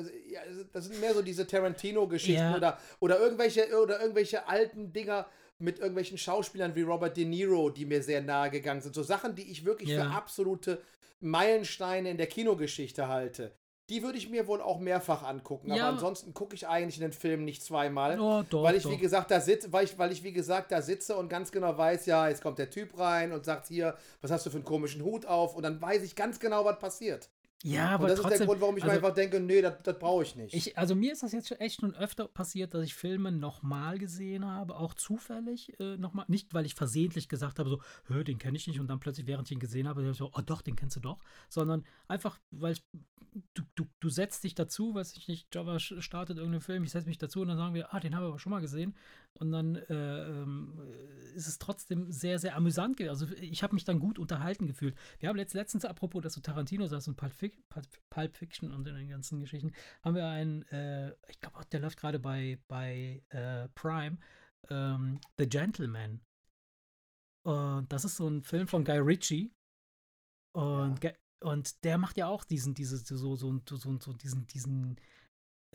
das sind mehr so diese Tarantino-Geschichten Ja. oder, oder, irgendwelche, oder irgendwelche alten Dinger mit irgendwelchen Schauspielern wie Robert De Niro, die mir sehr nahe gegangen sind. So Sachen, die ich wirklich Ja. für absolute Meilensteine in der Kinogeschichte halte. Die würde ich mir wohl auch mehrfach angucken. Ja. Aber ansonsten gucke ich eigentlich einen Film nicht zweimal. Oh, doch, weil ich, doch. wie gesagt, da sitze, weil ich, weil ich, wie gesagt, da sitze und ganz genau weiß, ja, jetzt kommt der Typ rein und sagt hier, was hast du für einen komischen Hut auf? Und dann weiß ich ganz genau, was passiert. Ja, Und aber das ist trotzdem. der Grund, warum ich mir also, einfach denke, nee, das, das brauche ich nicht. Ich, also mir ist das jetzt schon echt schon öfter passiert, dass ich Filme nochmal gesehen habe, auch zufällig äh, nochmal. Nicht, weil ich versehentlich gesagt habe, so, hör, den kenne ich nicht und dann plötzlich, während ich ihn gesehen habe, so, oh doch, den kennst du doch. Sondern einfach, weil ich, du, du, du setzt dich dazu, weiß ich nicht, Java startet irgendeinen Film, ich setze mich dazu und dann sagen wir, ah, den haben wir aber schon mal gesehen. Und dann äh, ähm, ist es trotzdem sehr, sehr amüsant gewesen. Also ich habe mich dann gut unterhalten gefühlt. Wir haben letzt, letztens, apropos, dass du Tarantino sagst und Pulp, Fic- Pulp, Pulp Fiction und den ganzen Geschichten, haben wir einen, äh, ich glaube, der läuft gerade bei, bei äh, Prime, ähm, The Gentleman. Und das ist so ein Film von Guy Ritchie. Und, Ge- und der macht ja auch diesen, diese, so, so, so, so, so diesen, diesen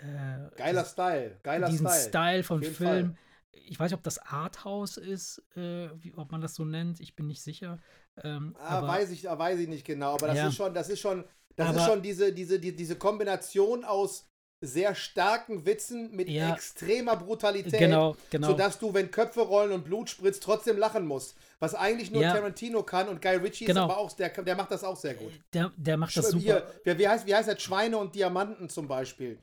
äh, Geiler Style, geiler diesen Style. Style jeden Film. Fall. Ich weiß nicht, ob das Arthouse ist, äh, wie, ob man das so nennt. Ich bin nicht sicher. Ähm, Ah, aber, weiß ich, ah, weiß ich nicht genau, aber das Ja. ist schon, das ist schon, das ist Aber- schon diese, diese, die, diese Kombination aus sehr starken Witzen mit Ja. extremer Brutalität. genau, genau. Sodass du, wenn Köpfe rollen und Blut spritzt, trotzdem lachen musst. Was eigentlich nur Ja. Tarantino kann und Guy Ritchie Genau. ist aber auch, der, der macht das auch sehr gut. der, der macht das Sch- super. Hier, wie, wie, heißt, wie heißt das? Schweine und Diamanten zum Beispiel.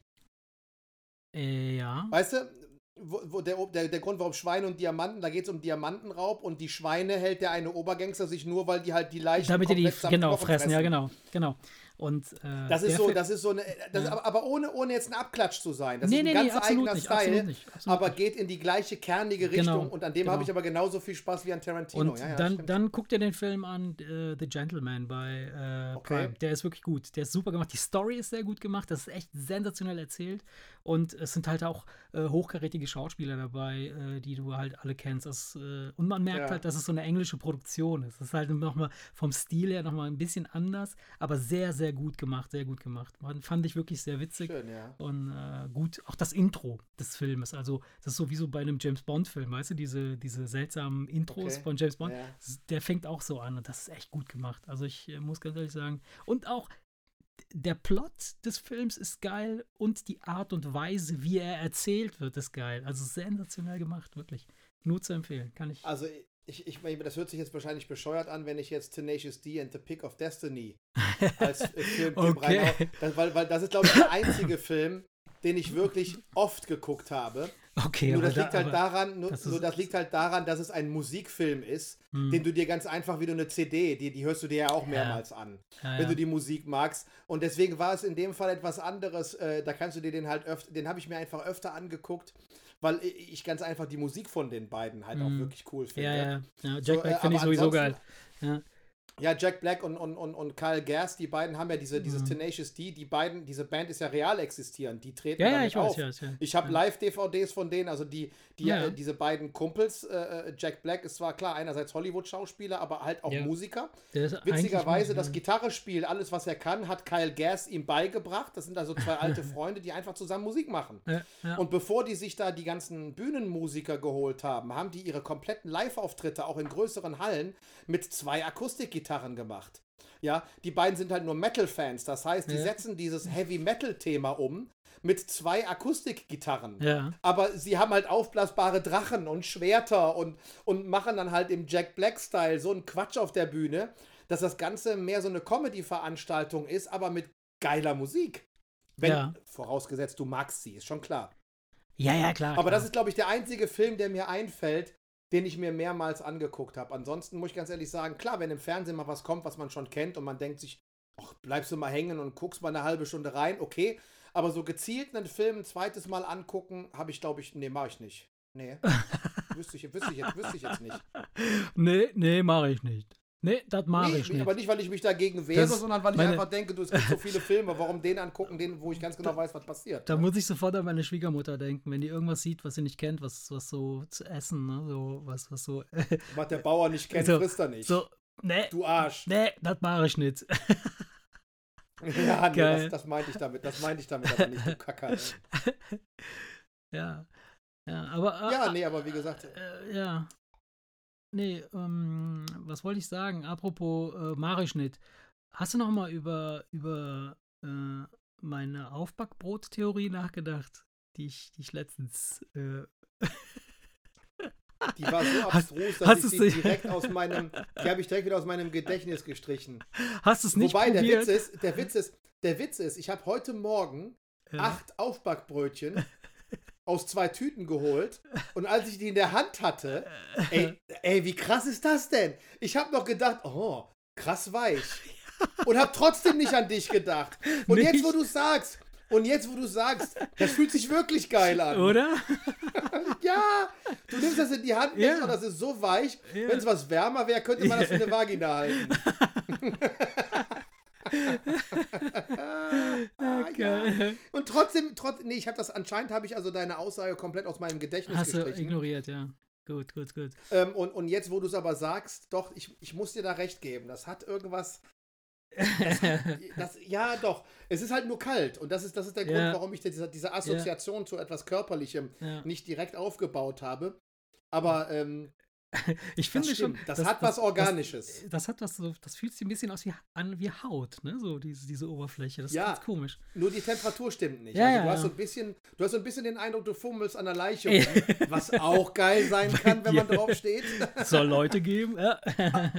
Äh, ja. Weißt du, wo, wo der, der, der Grund, warum Schweine und Diamanten, da geht es um Diamantenraub und die Schweine hält der eine Obergangster sich nur, weil die halt die Leichen Damit die die genau Knochen fressen. ja genau, genau. Und äh, Das ist so, das ist so eine, das Ja. aber, ohne, ohne jetzt ein Abklatsch zu sein. Das nee, ist ein nee, ganz nee, absolut eigener nicht, Style, absolut nicht, absolut aber nicht. geht in die gleiche kernige Genau, Richtung und an dem genau. habe ich aber genauso viel Spaß wie an Tarantino. Und ja, ja, dann, stimmt. dann guck dir den Film an, äh, The Gentleman bei äh, Okay. Prime. Der ist wirklich gut. Der ist super gemacht. Die Story ist sehr gut gemacht. Das ist echt sensationell erzählt. Und es sind halt auch äh, hochkarätige Schauspieler dabei, äh, die du halt alle kennst. Das, äh, und man merkt halt, dass es so eine englische Produktion ist. Das ist halt nochmal vom Stil her nochmal ein bisschen anders, aber sehr, sehr gut gemacht. Sehr gut gemacht. Man, fand ich wirklich sehr witzig. Schön, ja. Und äh, gut, auch das Intro des Filmes. Also, das ist so wie so bei einem James Bond-Film, weißt du, diese, diese seltsamen Intros Okay. von James Bond. Ja. Der fängt auch so an und das ist echt gut gemacht. Also, ich äh, muss ganz ehrlich sagen. Und auch der Plot des Films ist geil und die Art und Weise, wie er erzählt wird, ist geil. Also, sensationell gemacht, wirklich. Nur zu empfehlen, kann ich. Also ich, ich meine, das hört sich jetzt wahrscheinlich bescheuert an, wenn ich jetzt Tenacious D and the Pick of Destiny als äh, Filmtipp Okay. Das, weil, weil das ist, glaube ich, der einzige Film, den ich wirklich oft geguckt habe. Okay, Nur das liegt da- halt daran, nur, das nur das liegt halt daran, dass es ein Musikfilm ist, Hm. den du dir ganz einfach wie du eine CD, die, die hörst du dir ja auch mehrmals an, Ja, wenn ja. du die Musik magst. Und deswegen war es in dem Fall etwas anderes. Äh, da kannst du dir den halt öfter, den habe ich mir einfach öfter angeguckt, weil ich ganz einfach die Musik von den beiden halt auch Mhm. wirklich cool finde. Ja, ja, ja. Jack So, äh, Black finde ich sowieso geil. Ja. Ja, Jack Black und, und, und, und Kyle Gass, die beiden haben ja diese, dieses Mhm. Tenacious D, die beiden, diese Band ist ja real existierend, die treten Ja, ja, ich weiß, auf. ja, ja. Ich habe ja. Live-DVDs von denen, also die, die Ja. äh, diese beiden Kumpels, äh, äh, Jack Black ist zwar klar einerseits Hollywood-Schauspieler, aber halt auch. Musiker. Witzigerweise, das Gitarrespiel, alles was er kann, hat Kyle Gass ihm beigebracht. Das sind also zwei alte Freunde, die einfach zusammen Musik machen. Und bevor die sich da die ganzen Bühnenmusiker geholt haben, haben die ihre kompletten Live-Auftritte auch in größeren Hallen mit zwei Akustikgitarren gemacht. Ja, die beiden sind halt nur Metal-Fans. Das heißt, die Ja. setzen dieses Heavy-Metal-Thema um mit zwei Akustikgitarren. ja. Aber sie haben halt aufblasbare Drachen und Schwerter und, und machen dann halt im Jack Black-Style so einen Quatsch auf der Bühne, dass das Ganze mehr so eine Comedy-Veranstaltung ist, aber mit geiler Musik. Wenn, Ja. vorausgesetzt, du magst sie, ist schon klar. Ja, ja, klar. Aber klar. das ist, glaube ich, der einzige Film, der mir einfällt, den ich mir mehrmals angeguckt habe. Ansonsten muss ich ganz ehrlich sagen, klar, wenn im Fernsehen mal was kommt, was man schon kennt und man denkt sich, ach, bleibst du mal hängen und guckst mal eine halbe Stunde rein, okay. Aber so gezielt einen Film ein zweites Mal angucken, habe ich, glaube ich, nee, mache ich nicht. Nee. wüsste, ich, wüsste, ich jetzt, wüsste ich jetzt nicht. Nee, nee, mache ich nicht. Nee, das mache Nee, ich nicht. aber nicht, weil ich mich dagegen wehre, Das- sondern weil ich einfach denke, du, es gibt so viele Filme, warum den angucken, den, wo ich ganz genau weiß, was passiert. Da muss ich sofort an meine Schwiegermutter denken, wenn die irgendwas sieht, was sie nicht kennt, was, was so zu essen, ne? So, was, was so. Was der Bauer nicht kennt, So, frisst er nicht. so, nee, Du Arsch. nee, das mache ich nicht. Ja, nee, das, das meinte ich damit. Das meinte ich damit aber nicht, du Kacker. ey. ja. Ja, aber. äh, Ja, nee, aber wie gesagt, Äh, ja. Nee, ähm, was wollte ich sagen? Apropos äh, nicht. Hast du noch mal über, über äh, meine Aufbackbrot-Theorie nachgedacht, die ich, die ich letztens. Äh, die war so abstrus, dass hast ich sie direkt aus meinem, die habe ich direkt wieder aus meinem Gedächtnis gestrichen. hast du es nicht Wobei, der probiert? Witz ist, der Witz ist, der Witz ist, ich habe heute Morgen Ja. acht Aufbackbrötchen aus zwei Tüten geholt und als ich die in der Hand hatte, ey, ey wie krass ist das denn? Ich habe noch gedacht, oh, krass weich. Und habe trotzdem nicht an dich gedacht. Und Nicht? jetzt, wo du sagst, und jetzt, wo du sagst, das fühlt sich wirklich geil an. Oder? Ja, du nimmst das in die Hand Ja. und das ist so weich. Ja. Wenn es was wärmer wäre, könnte man das für eine Vagina halten. Ah, ja. Und trotzdem, trotz, nee, ich habe das, anscheinend habe ich also deine Aussage komplett aus meinem Gedächtnis Hast du gestrichen. ignoriert, ja. Gut, gut, gut. Ähm, und, und jetzt, wo du es aber sagst, doch, ich, ich muss dir da recht geben. Das hat irgendwas. Das, ja, doch. Es ist halt nur kalt. Und das ist, das ist der Ja. Grund, warum ich diese, diese Assoziation zu etwas Körperlichem ja. nicht direkt aufgebaut habe. Aber ähm, Ich das finde schon. stimmt. Das, hat was Organisches. Das, das hat was so, das fühlt sich ein bisschen aus wie, an wie Haut, ne? So diese, diese Oberfläche. Das Ja. ist ganz komisch. Nur die Temperatur stimmt nicht. Ja, also ja, du hast ja. so ein bisschen, du hast so ein bisschen den Eindruck, du fummelst an der Leiche, rum, was auch geil sein kann, wenn man drauf steht. Soll Leute geben, ja.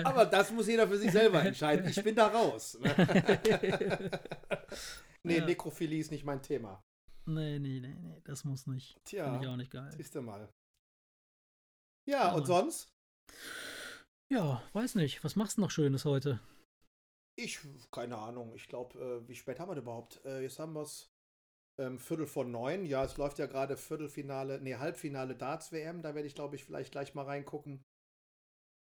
Aber das muss jeder für sich selber entscheiden. Ich bin da raus. nee, Ja. Nekrophilie ist nicht mein Thema. nee, nee, nee, nee, das muss nicht. Finde ich Tja, auch nicht geil. siehst du mal. Ja, Ja. und sonst? Ja, weiß nicht. Was machst du noch Schönes heute? Ich, keine Ahnung. Ich glaube, äh, wie spät haben wir denn überhaupt? Äh, jetzt haben wir es ähm, Viertel vor neun. Ja, es läuft ja gerade Viertelfinale, nee, Halbfinale Darts-WM. Da werde ich, glaube ich, vielleicht gleich mal reingucken.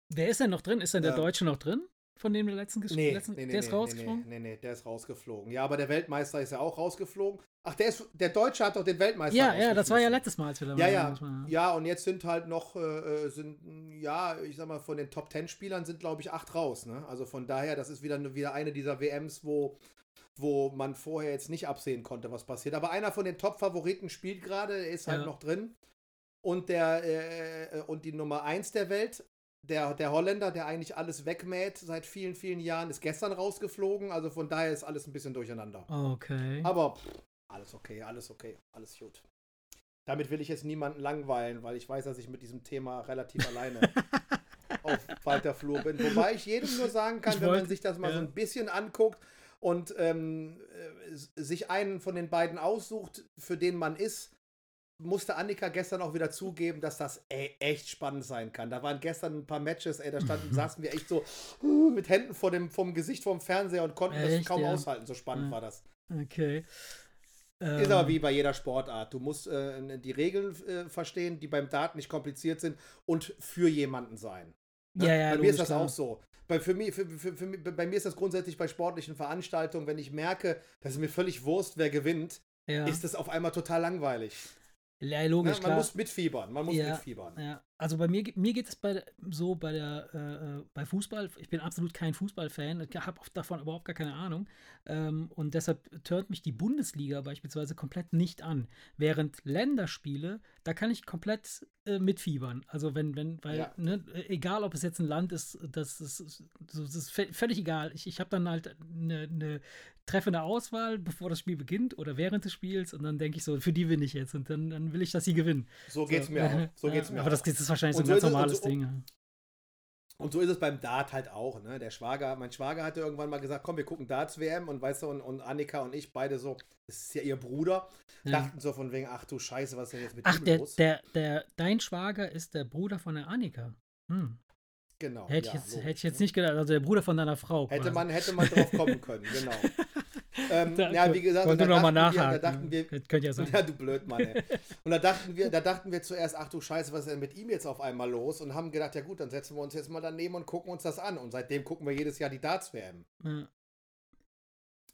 Wer ist denn noch drin? Ist denn der Ja. Deutsche noch drin? Von dem der letzten gespielt Nee, letzten, nee, nee, Der ist rausgeflogen? Nee, nee, nee, der ist rausgeflogen. Ja, aber der Weltmeister ist ja auch rausgeflogen. Ach, der ist, der Deutsche hat doch den Weltmeister Ja, ja, das war ja letztes Mal, als wir da Ja, waren, ja, man- ja, und jetzt sind halt noch, äh, äh, sind, ja, ich sag mal, von den Top Ten Spielern sind, glaube ich, acht raus, ne? Also von daher, das ist wieder, wieder eine dieser WMs, wo, wo man vorher jetzt nicht absehen konnte, was passiert. Aber einer von den Top-Favoriten spielt gerade, der ist halt Ja. noch drin. Und der, äh, äh, und die Nummer eins der Welt, der, der Holländer, der eigentlich alles wegmäht seit vielen, vielen Jahren, ist gestern rausgeflogen. Also von daher ist alles ein bisschen durcheinander. Okay. Aber pff, alles okay, alles okay, alles gut. Damit will ich jetzt niemanden langweilen, weil ich weiß, dass ich mit diesem Thema relativ alleine auf weiter Flur bin. Wobei ich jedem nur sagen kann, Ich wenn man sich das mal so ja. ein bisschen anguckt und ähm, äh, sich einen von den beiden aussucht, für den man ist, musste Annika gestern auch wieder zugeben, dass das ey, echt spannend sein kann. Da waren gestern ein paar Matches, ey, da standen, saßen wir echt so uh, mit Händen vor dem, vom Gesicht vom Fernseher und konnten das Echt, kaum ja. aushalten. So spannend Ja. war das. Okay. Ist aber Ähm, wie bei jeder Sportart. Du musst äh, die Regeln äh, verstehen, die beim Dart nicht kompliziert sind und für jemanden sein. Ne? Ja, ja, bei mir ist das klar. auch so. Bei, für mich, für, für, für, mich- bei mir ist das grundsätzlich bei sportlichen Veranstaltungen, wenn ich merke, dass es mir völlig Wurst, wer gewinnt, ja. ist das auf einmal total langweilig. Ja, Ne? logisch, Man klar. muss mitfiebern. Man muss Ja. mitfiebern. Ja, also bei mir, mir geht es bei, so bei der äh, äh, bei Fußball, ich bin absolut kein Fußballfan, habe davon überhaupt gar keine Ahnung. Ähm, und deshalb turnt mich die Bundesliga beispielsweise komplett nicht an. Während Länderspiele, da kann ich komplett äh, mitfiebern. Also wenn, wenn, weil, Ja. ne, egal ob es jetzt ein Land ist, das ist, so, das ist vö- völlig egal. Ich, ich habe dann halt eine, eine treffende Auswahl, bevor das Spiel beginnt oder während des Spiels und dann denke ich so, für die bin ich jetzt und dann, dann will ich, dass sie gewinnen. So geht's mir auch. So geht's mir Aber das, auch. das ist wahrscheinlich so ein so ganz ist es- und normales so- Ding. Und so ist es beim Dart halt auch, ne? Der Schwager, mein Schwager hatte irgendwann mal gesagt, komm, wir gucken Darts WM und weißt du, und, und Annika und ich beide so, das ist ja ihr Bruder, Ja. dachten so von wegen, ach du Scheiße, was ist denn jetzt mit Ach, ihm der, los? der, der, dein Schwager ist der Bruder von der Annika. Hm. genau. Hätte, ja, ich jetzt, hätte ich jetzt ne? nicht gedacht, also der Bruder von deiner Frau. Hätte quasi. man, hätte man drauf kommen können, genau. Ähm, ja, wie gesagt, wollte und da noch mal dachten wir- nachhaken. Da dachten wir, Könnt- ja sein. ja, du Blödmann, ey. Und da dachten wir, da dachten wir zuerst, ach du Scheiße, was ist denn mit ihm jetzt auf einmal los? Und haben gedacht, ja gut, dann setzen wir uns jetzt mal daneben und gucken uns das an. Und seitdem gucken wir jedes Jahr die Darts-WM. Ja.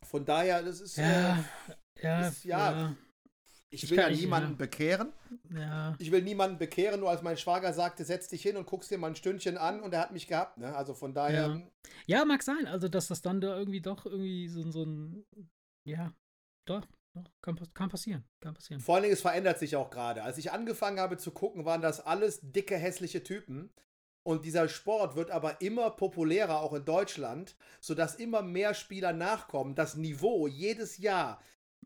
Von daher, das ist, Ja, äh, ja, ist- ja. ja, ich ich will ja nicht, niemanden ja. bekehren. ja. Ich will niemanden bekehren, nur als mein Schwager sagte, setz dich hin und guckst dir mal ein Stündchen an und er hat mich gehabt, ne? Also von daher, Ja. Ja, mag sein. Also, dass das dann da irgendwie doch irgendwie so, so ein. Ja, doch, doch kann, kann passieren. Kann passieren. Vor allen Dingen, es verändert sich auch gerade. Als ich angefangen habe zu gucken, waren das alles dicke, hässliche Typen. Und dieser Sport wird aber immer populärer, auch in Deutschland, sodass immer mehr Spieler nachkommen. Das Niveau jedes Jahr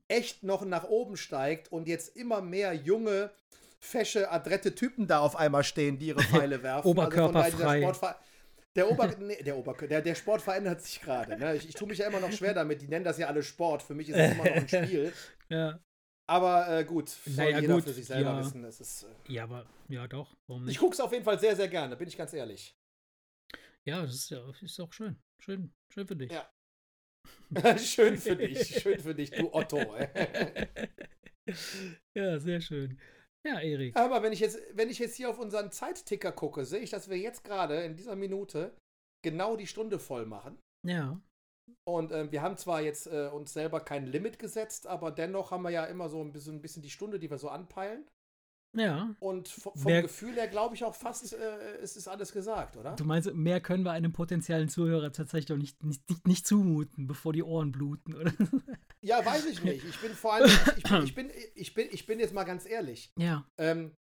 echt noch nach oben steigt und jetzt immer mehr junge, fesche, adrette Typen da auf einmal stehen, die ihre Pfeile werfen. Oberkörperfrei. Also der, Ober nee, der, Ober der, der Sport verändert sich gerade. Ne? Ich, ich tue mich ja immer noch schwer damit. Die nennen das ja alle Sport. Für mich ist es immer noch ein Spiel. Ja, Aber äh, gut, soll Naja, jeder gut, für sich selber ja. wissen. Das ist, äh, ja, aber ja, doch. Ich gucke es auf jeden Fall sehr, sehr gerne, bin ich ganz ehrlich. Ja, das ist ja ist auch schön. Schön, schön für dich. Ja. schön für dich, schön für dich, du Otto. Ja, sehr schön. Ja, Erik. Aber wenn ich, jetzt, wenn ich jetzt hier auf unseren Zeitticker gucke, sehe ich, dass wir jetzt gerade in dieser Minute genau die Stunde voll machen. Ja. Und ähm, wir haben zwar jetzt äh, uns selber kein Limit gesetzt, aber dennoch haben wir ja immer so ein bisschen, ein bisschen die Stunde, die wir so anpeilen. Ja. Und vom Wer- Gefühl her glaube ich auch fast, äh, es ist alles gesagt, oder? Du meinst, mehr können wir einem potenziellen Zuhörer tatsächlich auch nicht, nicht, nicht, nicht zumuten, bevor die Ohren bluten, oder? Ja, weiß ich nicht. Ich bin vor allem, ich bin, ich bin, ich bin, ich bin jetzt mal ganz ehrlich. ja. Ähm,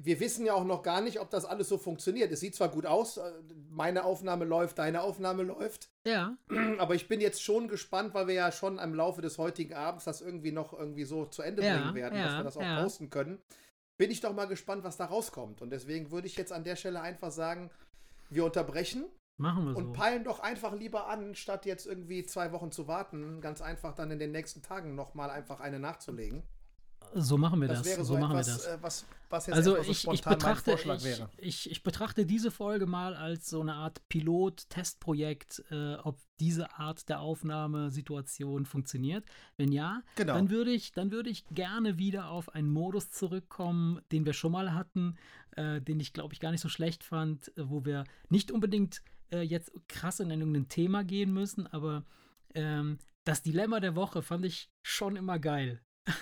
wir wissen ja auch noch gar nicht, ob das alles so funktioniert. Es sieht zwar gut aus, äh, meine Aufnahme läuft, deine Aufnahme läuft, Ja. aber ich bin jetzt schon gespannt, weil wir ja schon im Laufe des heutigen Abends das irgendwie noch irgendwie so zu Ende Ja, bringen werden, dass ja, wir das auch ja. posten können. Bin ich doch mal gespannt, was da rauskommt. Und deswegen würde ich jetzt an der Stelle einfach sagen, wir unterbrechen Machen wir und so. peilen doch einfach lieber an, statt jetzt irgendwie zwei Wochen zu warten, ganz einfach dann in den nächsten Tagen nochmal einfach eine nachzulegen. So machen wir Das das. so so machen etwas, wir das. äh, was, was jetzt Also erstmal so ich, ich, betrachte, Vorschlag ich, wäre. ich, ich betrachte diese Folge mal als so eine Art Pilot-Testprojekt, äh, ob diese Art der Aufnahmesituation funktioniert. Wenn ja, Genau. dann würde ich, dann würde ich gerne wieder auf einen Modus zurückkommen, den wir schon mal hatten, äh, den ich glaube ich gar nicht so schlecht fand, äh, wo wir nicht unbedingt äh, jetzt krass in irgendein Thema gehen müssen, aber ähm, das Dilemma der Woche fand ich schon immer geil.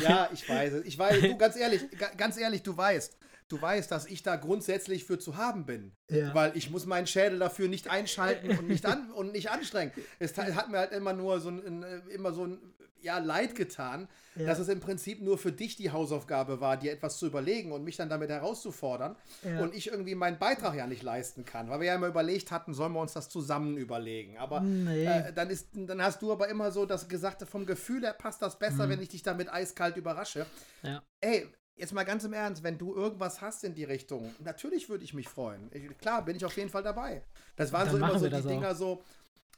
Ja, ich weiß es. Ich weiß, du, ganz ehrlich, ga- ganz ehrlich, du weißt, du weißt, dass ich da grundsätzlich für zu haben bin. Ja. Weil ich muss meinen Schädel dafür nicht einschalten und nicht, an, und nicht anstrengen. Es hat mir halt immer nur so ein, immer so ein ja, Leid getan, Ja. dass es im Prinzip nur für dich die Hausaufgabe war, dir etwas zu überlegen und mich dann damit herauszufordern. Ja. Und ich irgendwie meinen Beitrag ja nicht leisten kann. Weil wir ja immer überlegt hatten, sollen wir uns das zusammen überlegen. Aber Nee. äh, dann, ist, dann hast du aber immer so das Gesagte, vom Gefühl her passt das besser, wenn ich dich damit eiskalt überrasche. Ja. Ey, jetzt mal ganz im Ernst, wenn du irgendwas hast in die Richtung, natürlich würde ich mich freuen. Ich, klar, bin ich auf jeden Fall dabei. Das waren Dann so immer so die das auch. Dinger so,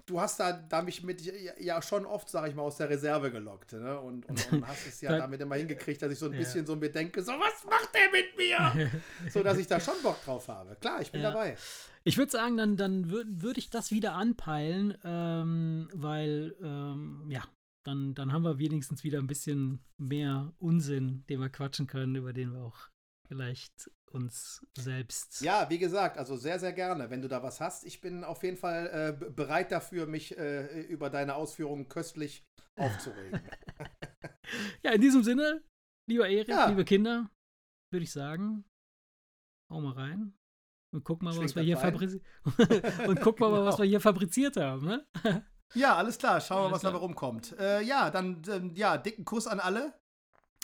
du hast da, da mich mit ja, ja schon oft, sag ich mal, aus der Reserve gelockt. Ne? Und, und, und hast es ja damit immer hingekriegt, dass ich so ein Ja. bisschen so mir denke, so, was macht der mit mir? so, dass ich da schon Bock drauf habe. Klar, ich bin Ja. dabei. Ich würde sagen, dann, dann würde würd ich das wieder anpeilen, ähm, weil, ähm, ja, dann, dann haben wir wenigstens wieder ein bisschen mehr Unsinn, den wir quatschen können, über den wir auch vielleicht uns selbst. Ja, wie gesagt, also sehr, sehr gerne, wenn du da was hast. Ich bin auf jeden Fall äh, bereit dafür, mich äh, über deine Ausführungen köstlich aufzuregen. Ja, in diesem Sinne, lieber Erik, Ja. liebe Kinder, würde ich sagen, hau mal rein und guck mal, was wir hier fabriziert und guck mal, was Genau. wir hier fabriziert haben. Ne? Ja, alles klar. Schauen wir, Alles was dabei rumkommt. Äh, ja, dann, ähm, ja, dicken Kuss an alle.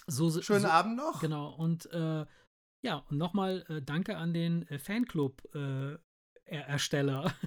So, Schönen so, Abend noch. Genau, und äh, ja, und nochmal äh, danke an den äh, Fanclub-Ersteller.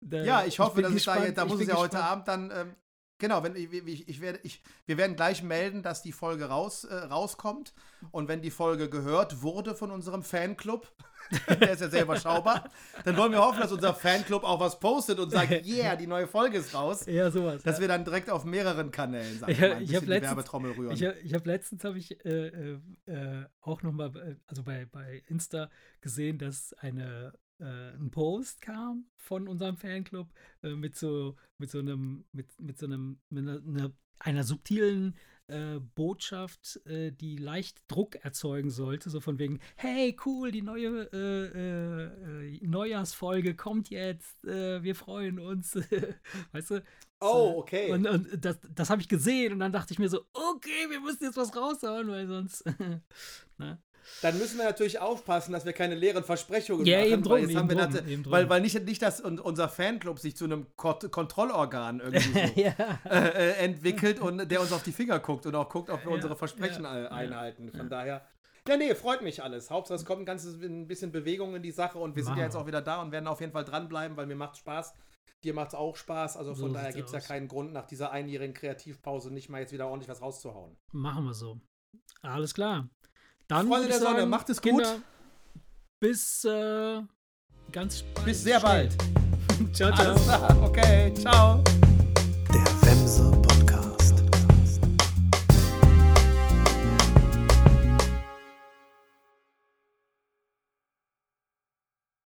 Ja, ich hoffe, dass ich da jetzt, da muss bin es ja heute. Abend dann, ähm, genau, wenn ich, ich, ich werde, ich, wir werden gleich melden, dass die Folge raus, äh, rauskommt. Und wenn die Folge gehört wurde von unserem Fanclub, der ist ja sehr überschaubar, dann wollen wir hoffen, dass unser Fanclub auch was postet und sagt, yeah, die neue Folge ist raus. Ja, sowas. Dass ja. wir dann direkt auf mehreren Kanälen sagen, Ja, ein ich bisschen hab die letztens- Werbetrommel rühren. Ich, ich habe letztens habe ich äh, äh, äh, auch noch mal, äh, also bei, bei Insta gesehen, dass eine äh, ein Post kam von unserem Fanclub äh, mit so mit so einem mit, mit so einem mit einer, einer, subtilen äh, Botschaft, äh, die leicht Druck erzeugen sollte, so von wegen, hey, cool, die neue äh, äh, Neujahrsfolge kommt jetzt, wir freuen uns, weißt du? Oh, okay. Und, und das, das habe ich gesehen und dann dachte ich mir so, okay, wir müssen jetzt was raushauen, weil sonst, ne? Dann müssen wir natürlich aufpassen, dass wir keine leeren Versprechungen ja, machen. Eben drum, weil, eben drum, das, eben weil, weil nicht, nicht, dass unser Fanclub sich zu einem Kont Kontrollorgan irgendwie so, ja. äh, äh, entwickelt und der uns auf die Finger guckt und auch guckt, ob wir ja, unsere Versprechen einhalten. Von daher. Ja, nee, freut mich alles. Hauptsache, es kommt ein, ganzes, ein bisschen Bewegung in die Sache und wir sind wow. ja jetzt auch wieder da und werden auf jeden Fall dranbleiben, weil mir macht Spaß. Dir macht es auch Spaß. Also von so daher gibt es ja keinen Grund, nach dieser einjährigen Kreativpause nicht mal jetzt wieder ordentlich was rauszuhauen. Machen wir so. Alles klar. Dann Freunde der sagen, Sonne, macht es Kinder, gut. Bis äh, ganz bald. Bis sehr bald. ciao, ciao. Alles klar. Okay, ciao. Der Wemse